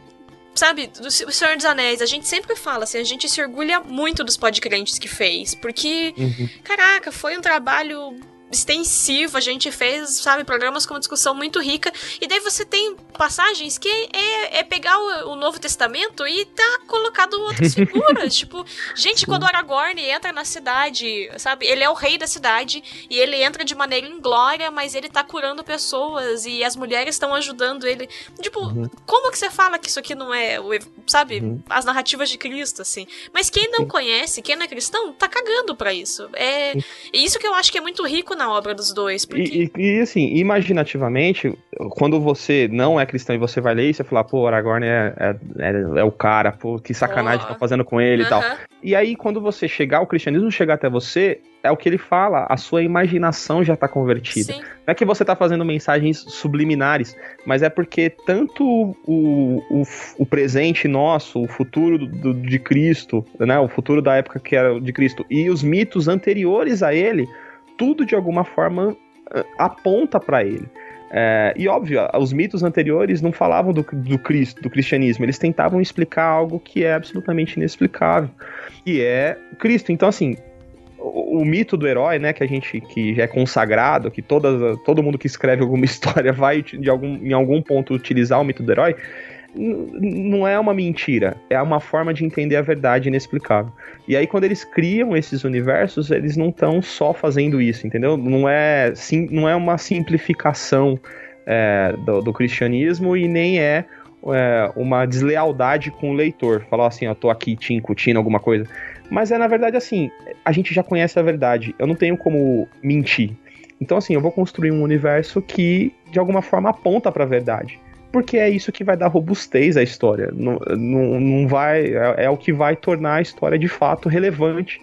sabe, do Senhor dos Anéis, a gente sempre fala assim, a gente se orgulha muito dos podcrentes que fez, porque, uhum. caraca, foi um trabalho extensivo, a gente fez, sabe, programas com uma discussão muito rica, e daí você tem passagens que é, é pegar o, o, Novo Testamento e tá colocado outras figuras, tipo, gente, quando Aragorn entra na cidade, sabe, ele é o rei da cidade, e ele entra de maneira inglória, mas ele tá curando pessoas, e as mulheres estão ajudando ele, tipo, uhum. como que você fala que isso aqui não é, sabe, uhum. as narrativas de Cristo, assim, mas quem não Sim. conhece, quem não é cristão, tá cagando pra isso, é, isso que eu acho que é muito rico na na obra dos dois. Porque... E, e, e, assim, imaginativamente, quando você não é cristão e você vai ler isso, você fala, pô, Aragorn é, é, é, é o cara, pô, que sacanagem oh. tá fazendo com ele uh -huh. e tal. E aí, quando você chegar, o cristianismo chegar até você, é o que ele fala, a sua imaginação já tá convertida. Sim. Não é que você tá fazendo mensagens subliminares, mas é porque tanto o, o, o presente nosso, o futuro do, do, de Cristo, né, o futuro da época que era de Cristo, e os mitos anteriores a ele tudo de alguma forma eh, aponta para ele. É, e óbvio, os mitos anteriores não falavam do, do Cristo, do cristianismo, eles tentavam explicar algo que é absolutamente inexplicável, e é Cristo. Então, assim, o, o, mito do herói, né, que a gente que é consagrado, que todo mundo que escreve alguma história vai de algum, em algum ponto utilizar o mito do herói, não é uma mentira, é uma forma de entender a verdade inexplicável. E aí, quando eles criam esses universos, eles não estão só fazendo isso, entendeu? Não é, sim, não é uma simplificação é, do, do, cristianismo e nem é é, uma deslealdade com o leitor. Falar assim, eu tô aqui te incutindo alguma coisa. Mas é na verdade assim, a gente já conhece a verdade. Eu não tenho como mentir. Então assim, eu vou construir um universo que de alguma forma aponta para a verdade. Porque é isso que vai dar robustez à história. Não, não, não vai. É, é o que vai tornar a história de fato relevante.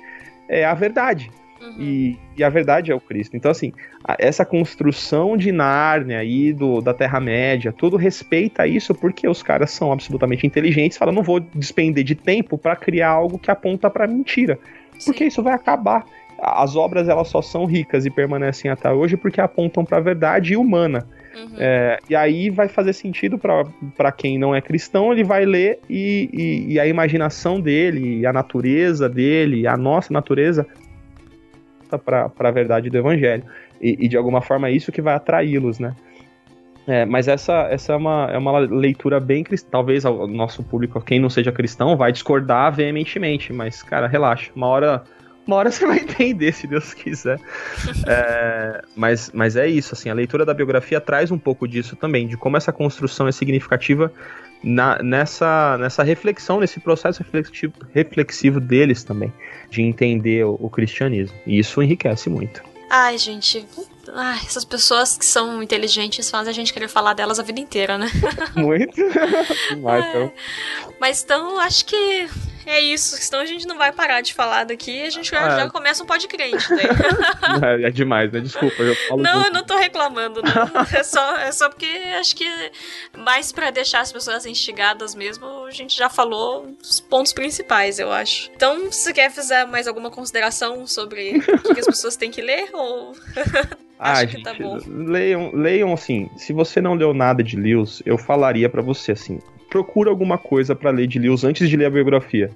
É a verdade. Uhum. E, e, a verdade é o Cristo. Então, assim, a, essa construção de Nárnia aí, do, da Terra-média, tudo respeita isso porque os caras são absolutamente inteligentes. Falam, não vou despender de tempo para criar algo que aponta para mentira. Sim. Porque isso vai acabar. As obras elas só são ricas e permanecem até hoje porque apontam para a verdade humana. Uhum. É, e aí vai fazer sentido para quem não é cristão, ele vai ler e, e, e, a imaginação dele, a natureza dele, a nossa natureza para a verdade do evangelho. E, e, de alguma forma é isso que vai atraí-los, né? É, mas essa, essa é, uma, é uma leitura bem cristã. Talvez o nosso público, quem não seja cristão, vai discordar veementemente, mas, cara, relaxa. Uma hora, uma hora você vai entender, se Deus quiser. É, mas, mas é isso, assim, a leitura da biografia traz um pouco disso também, de como essa construção é significativa na, nessa, nessa reflexão, nesse processo reflexivo, reflexivo deles também, de entender o, o cristianismo. E isso enriquece muito. Ai, gente, Ai, essas pessoas que são inteligentes fazem a gente querer falar delas a vida inteira, né? Muito. Então. Mas então, acho que é isso, senão a gente não vai parar de falar daqui a gente já, ah, já começa um pode crente. é, é demais, né? Desculpa, eu falo. Não, muito. eu não tô reclamando, não. É só, é só porque acho que mais para deixar as pessoas instigadas mesmo, a gente já falou os pontos principais, eu acho. Então, se você quer fazer mais alguma consideração sobre o que as pessoas têm que ler, ou. Ah, Acho gente, tá leiam, leiam assim. Se você não leu nada de Lewis, eu falaria para você assim: procura alguma coisa para ler de Lewis antes de ler a biografia.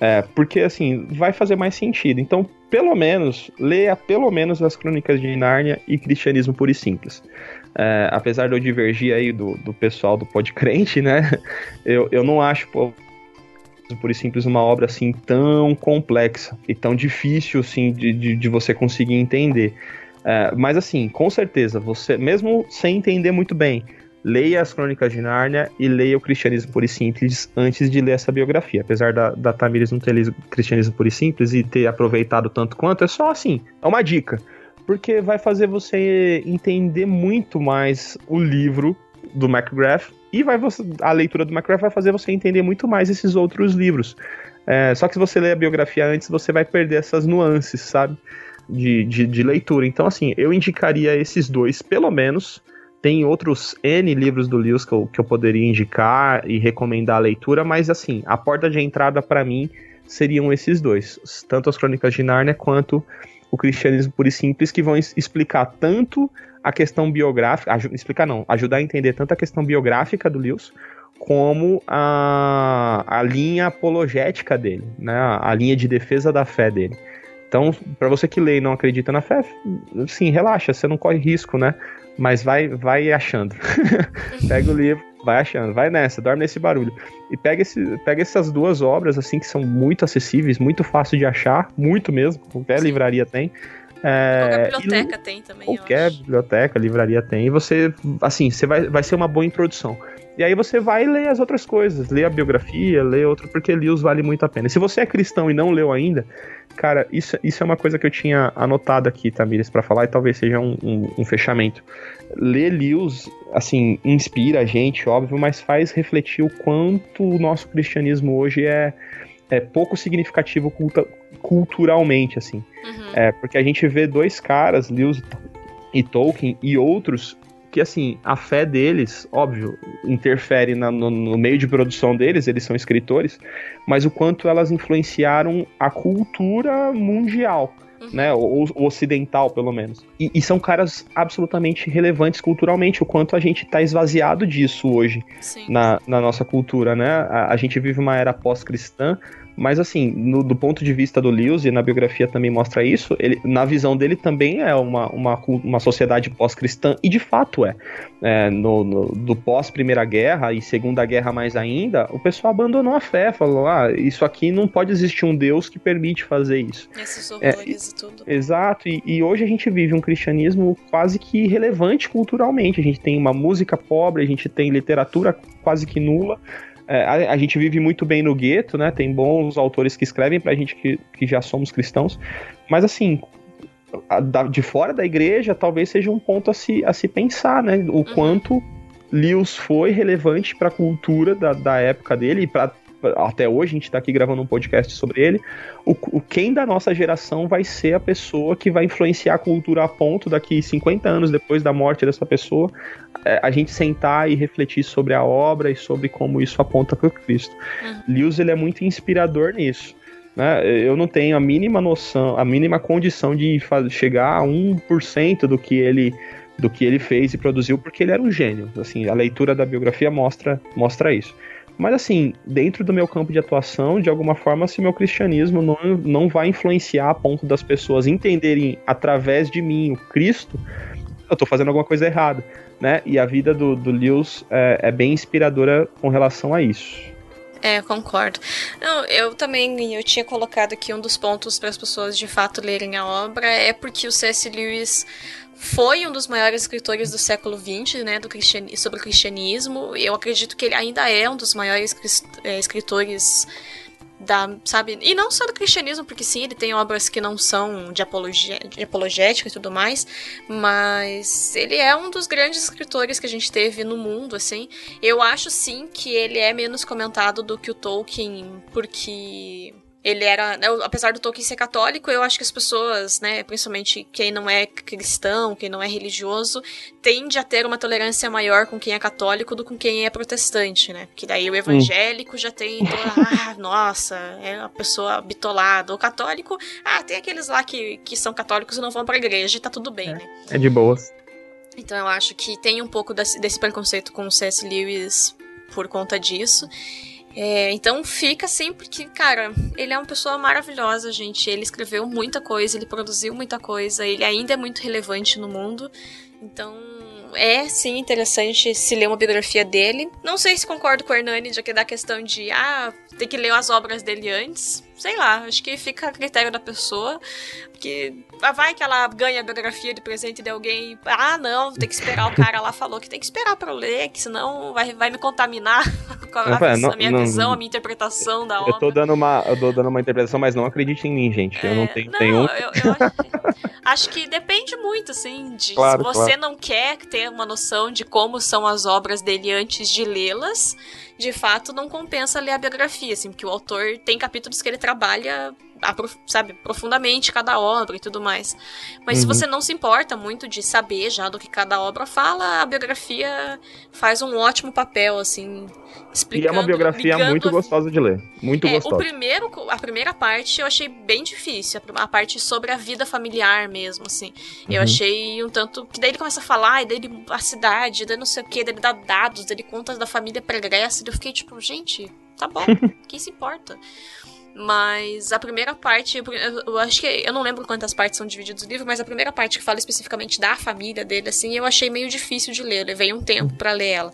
É, porque assim, vai fazer mais sentido. Então, pelo menos, leia pelo menos as Crônicas de Nárnia e Cristianismo Puro e Simples. É, apesar de eu divergir aí do, do pessoal do Podcrente, né? Eu, eu não acho, pô, e simples uma obra assim tão complexa e tão difícil assim de, de, de você conseguir entender. É, mas assim, com certeza, você, mesmo sem entender muito bem, leia as Crônicas de Nárnia e leia o Cristianismo Puro e Simples antes de ler essa biografia. Apesar da, da Tamires não ter lido Cristianismo Puro e Simples e ter aproveitado tanto quanto, é só assim, é uma dica. Porque vai fazer você entender muito mais o livro do McGrath e vai você, a leitura do McGrath vai fazer você entender muito mais esses outros livros. É, só que se você ler a biografia antes, você vai perder essas nuances, sabe? de, de, de leitura. Então, assim, eu indicaria esses dois, pelo menos. Tem outros N livros do Lewis que eu, que eu poderia indicar e recomendar a leitura, mas assim, a porta de entrada para mim seriam esses dois, tanto as Crônicas de Nárnia quanto o Cristianismo Puro e Simples, que vão explicar tanto a questão biográfica, explicar não, ajudar a entender tanto a questão biográfica do Lewis, como a, a linha apologética dele, né, a linha de defesa da fé dele. Então, para você que lê e não acredita na fé, sim, relaxa, você não corre risco, né? Mas vai, vai achando. pega o livro, vai achando, vai nessa, dorme nesse barulho. E pega, esse, pega essas duas obras, assim, que são muito acessíveis, muito fácil de achar, muito mesmo, qualquer sim. livraria tem. É, qualquer biblioteca e, tem também. Qualquer biblioteca, livraria tem. E você, assim, você vai, vai ser uma boa introdução. E aí você vai ler as outras coisas, lê a biografia, lê outro, porque Lewis vale muito a pena. E se você é cristão e não leu ainda, cara, isso, isso é uma coisa que eu tinha anotado aqui, Tamires, para falar, e talvez seja um, um, um, fechamento. Ler Lewis, assim, inspira a gente, óbvio, mas faz refletir o quanto o nosso cristianismo hoje é, é pouco significativo culta, culturalmente, assim. Uhum. É, porque a gente vê dois caras, Lewis e Tolkien, e outros que assim, a fé deles, óbvio, interfere na, no, no, meio de produção deles, eles são escritores, mas o quanto elas influenciaram a cultura mundial. Uhum. Né, ou, ocidental, pelo menos. E, e, são caras absolutamente relevantes culturalmente, o quanto a gente está esvaziado disso hoje na, na, nossa cultura, né? A, a, gente vive uma era pós-cristã, Mas assim, no, do ponto de vista do Lewis, e na biografia também mostra isso, ele, na visão dele também é uma, uma, uma sociedade pós-cristã, e de fato é. é no, no, do pós-Primeira Guerra e Segunda Guerra mais ainda, o pessoal abandonou a fé, falou, ah, isso aqui não pode existir um Deus que permite fazer isso. Esses horrores é, e tudo. Exato, e, e hoje a gente vive um cristianismo quase que relevante culturalmente. A gente tem uma música pobre, a gente tem literatura quase que nula, é, a, a, gente vive muito bem no gueto, né? Tem bons autores que escrevem pra gente que, que já somos cristãos. Mas assim, a, da, de fora da igreja, talvez seja um ponto a se, a se pensar, né? O uhum. quanto Lewis foi relevante para a cultura da, da época dele e para até hoje a gente está aqui gravando um podcast sobre ele. O, o, quem da nossa geração vai ser a pessoa que vai influenciar a cultura a ponto daqui 50 anos depois da morte dessa pessoa, é, a gente sentar e refletir sobre a obra e sobre como isso aponta para Cristo. Uhum. Lewis ele é muito inspirador nisso. Né? Eu não tenho a mínima noção, a mínima condição de chegar a 1% do que ele do que ele fez e produziu, porque ele era um gênio. Assim, a leitura da biografia mostra, mostra isso. Mas assim, dentro do meu campo de atuação, de alguma forma, se meu cristianismo não, não vai influenciar a ponto das pessoas entenderem através de mim o Cristo, eu tô fazendo alguma coisa errada, né? E a vida do, do Lewis é, é bem inspiradora com relação a isso. É, concordo. Não, eu também eu tinha colocado aqui um dos pontos para as pessoas de fato lerem a obra é porque o C.S. Lewis foi um dos maiores escritores do século XX, né, do sobre o cristianismo. Eu acredito que ele ainda é um dos maiores é, escritores da, sabe, e não só do cristianismo, porque sim, ele tem obras que não são de, apologia, de apologética e tudo mais, mas ele é um dos grandes escritores que a gente teve no mundo, assim. Eu acho sim que ele é menos comentado do que o Tolkien, porque ele era, né, apesar do Tolkien ser católico, eu acho que as pessoas, né, principalmente quem não é cristão, quem não é religioso, tende a ter uma tolerância maior com quem é católico do que com quem é protestante, né? Que daí o evangélico hum. já tem toda, ah, nossa, é uma pessoa bitolada. O católico, ah, tem aqueles lá que, que são católicos e não vão pra igreja e tá tudo bem, é, né? É de boas. Então eu acho que tem um pouco desse, desse preconceito com o C.S. Lewis por conta disso. É, então fica assim, porque, cara, ele é uma pessoa maravilhosa, gente. Ele escreveu muita coisa, ele produziu muita coisa, ele ainda é muito relevante no mundo. Então, é sim interessante se ler uma biografia dele. Não sei se concordo com o Hernani de que da questão de ah, tem que ler as obras dele antes. Sei lá, acho que fica a critério da pessoa. Porque vai que ela ganha a biografia de presente de alguém. Ah, não, tem que esperar. O cara lá falou que tem que esperar pra eu ler, que senão vai, vai me contaminar com a, a, não, a minha não, visão, a minha interpretação da obra. Eu tô dando uma, eu tô dando uma interpretação, mas não acredite em mim, gente. É, eu não é, tenho não, nenhum. Eu, eu acho, acho, que depende muito, assim, de claro, se você claro. não quer ter uma noção de como são as obras dele antes de lê-las de fato não compensa ler a biografia, assim, porque o autor tem capítulos que ele trabalha sabe, profundamente cada obra e tudo mais. Mas uhum. se você não se importa muito de saber já do que cada obra fala, a biografia faz um ótimo papel, assim, explicando. E é uma biografia muito gostosa de ler. Muito é, gostosa. O primeiro, a primeira parte eu achei bem difícil, a parte sobre a vida familiar mesmo, assim. Eu uhum. achei um tanto. Que daí ele começa a falar, e daí ele, a cidade, daí não sei o que, daí ele dá dados, daí ele conta da família pregressa, e eu fiquei tipo, gente, tá bom, quem se importa? Mas a primeira parte, eu acho que. Eu não lembro quantas partes são divididas no livro, mas a primeira parte que fala especificamente da família dele, assim, eu achei meio difícil de ler. Eu levei um tempo para ler ela.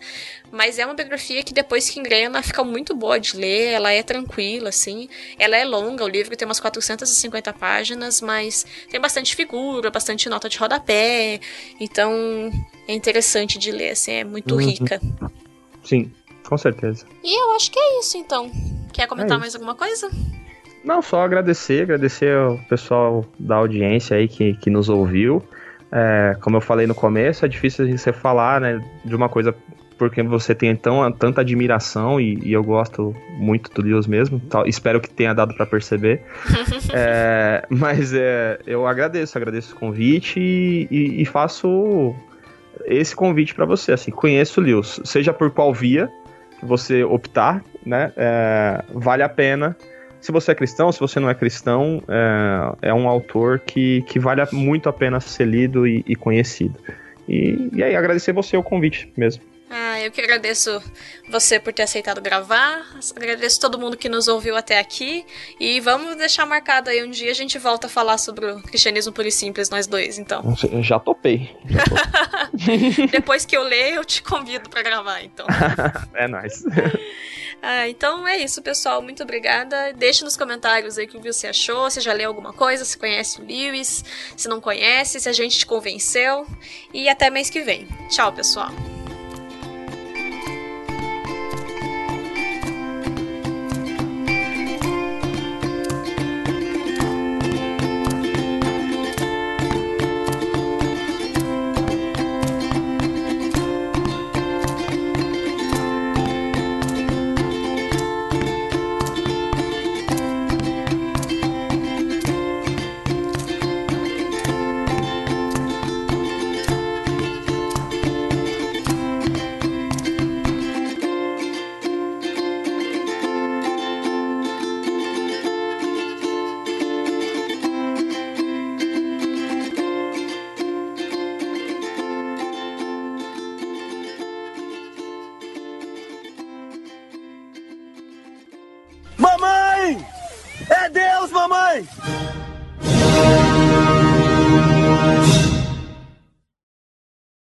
Mas é uma biografia que depois que engrena fica muito boa de ler, ela é tranquila, assim. Ela é longa, o livro tem umas 450 páginas, mas tem bastante figura, bastante nota de rodapé. Então é interessante de ler, assim, é muito uhum. rica. Sim, com certeza. E eu acho que é isso, então. Quer comentar é mais alguma coisa? Não, só agradecer, agradecer ao pessoal da audiência aí que, que nos ouviu. É, como eu falei no começo, é difícil você falar né, de uma coisa porque você tem tão, tanta admiração e, e eu gosto muito do Deus mesmo. Tal, espero que tenha dado para perceber. é, mas é, eu agradeço, agradeço o convite e, e, e faço esse convite para você. Assim, conheço o Lewis, seja por qual via, você optar, né? É, vale a pena. Se você é cristão, se você não é cristão, é, é um autor que, que vale muito a pena ser lido e, e conhecido. E, e aí, agradecer você o convite mesmo. Ah, eu que agradeço você por ter aceitado gravar. Agradeço todo mundo que nos ouviu até aqui. E vamos deixar marcado aí um dia a gente volta a falar sobre o cristianismo puro e simples, nós dois, então. Já topei. Já topei. Depois que eu ler, eu te convido para gravar, então. é nóis. Ah, então é isso, pessoal. Muito obrigada. Deixe nos comentários aí o que você achou. Se já leu alguma coisa, se conhece o Lewis, se não conhece, se a gente te convenceu. E até mês que vem. Tchau, pessoal.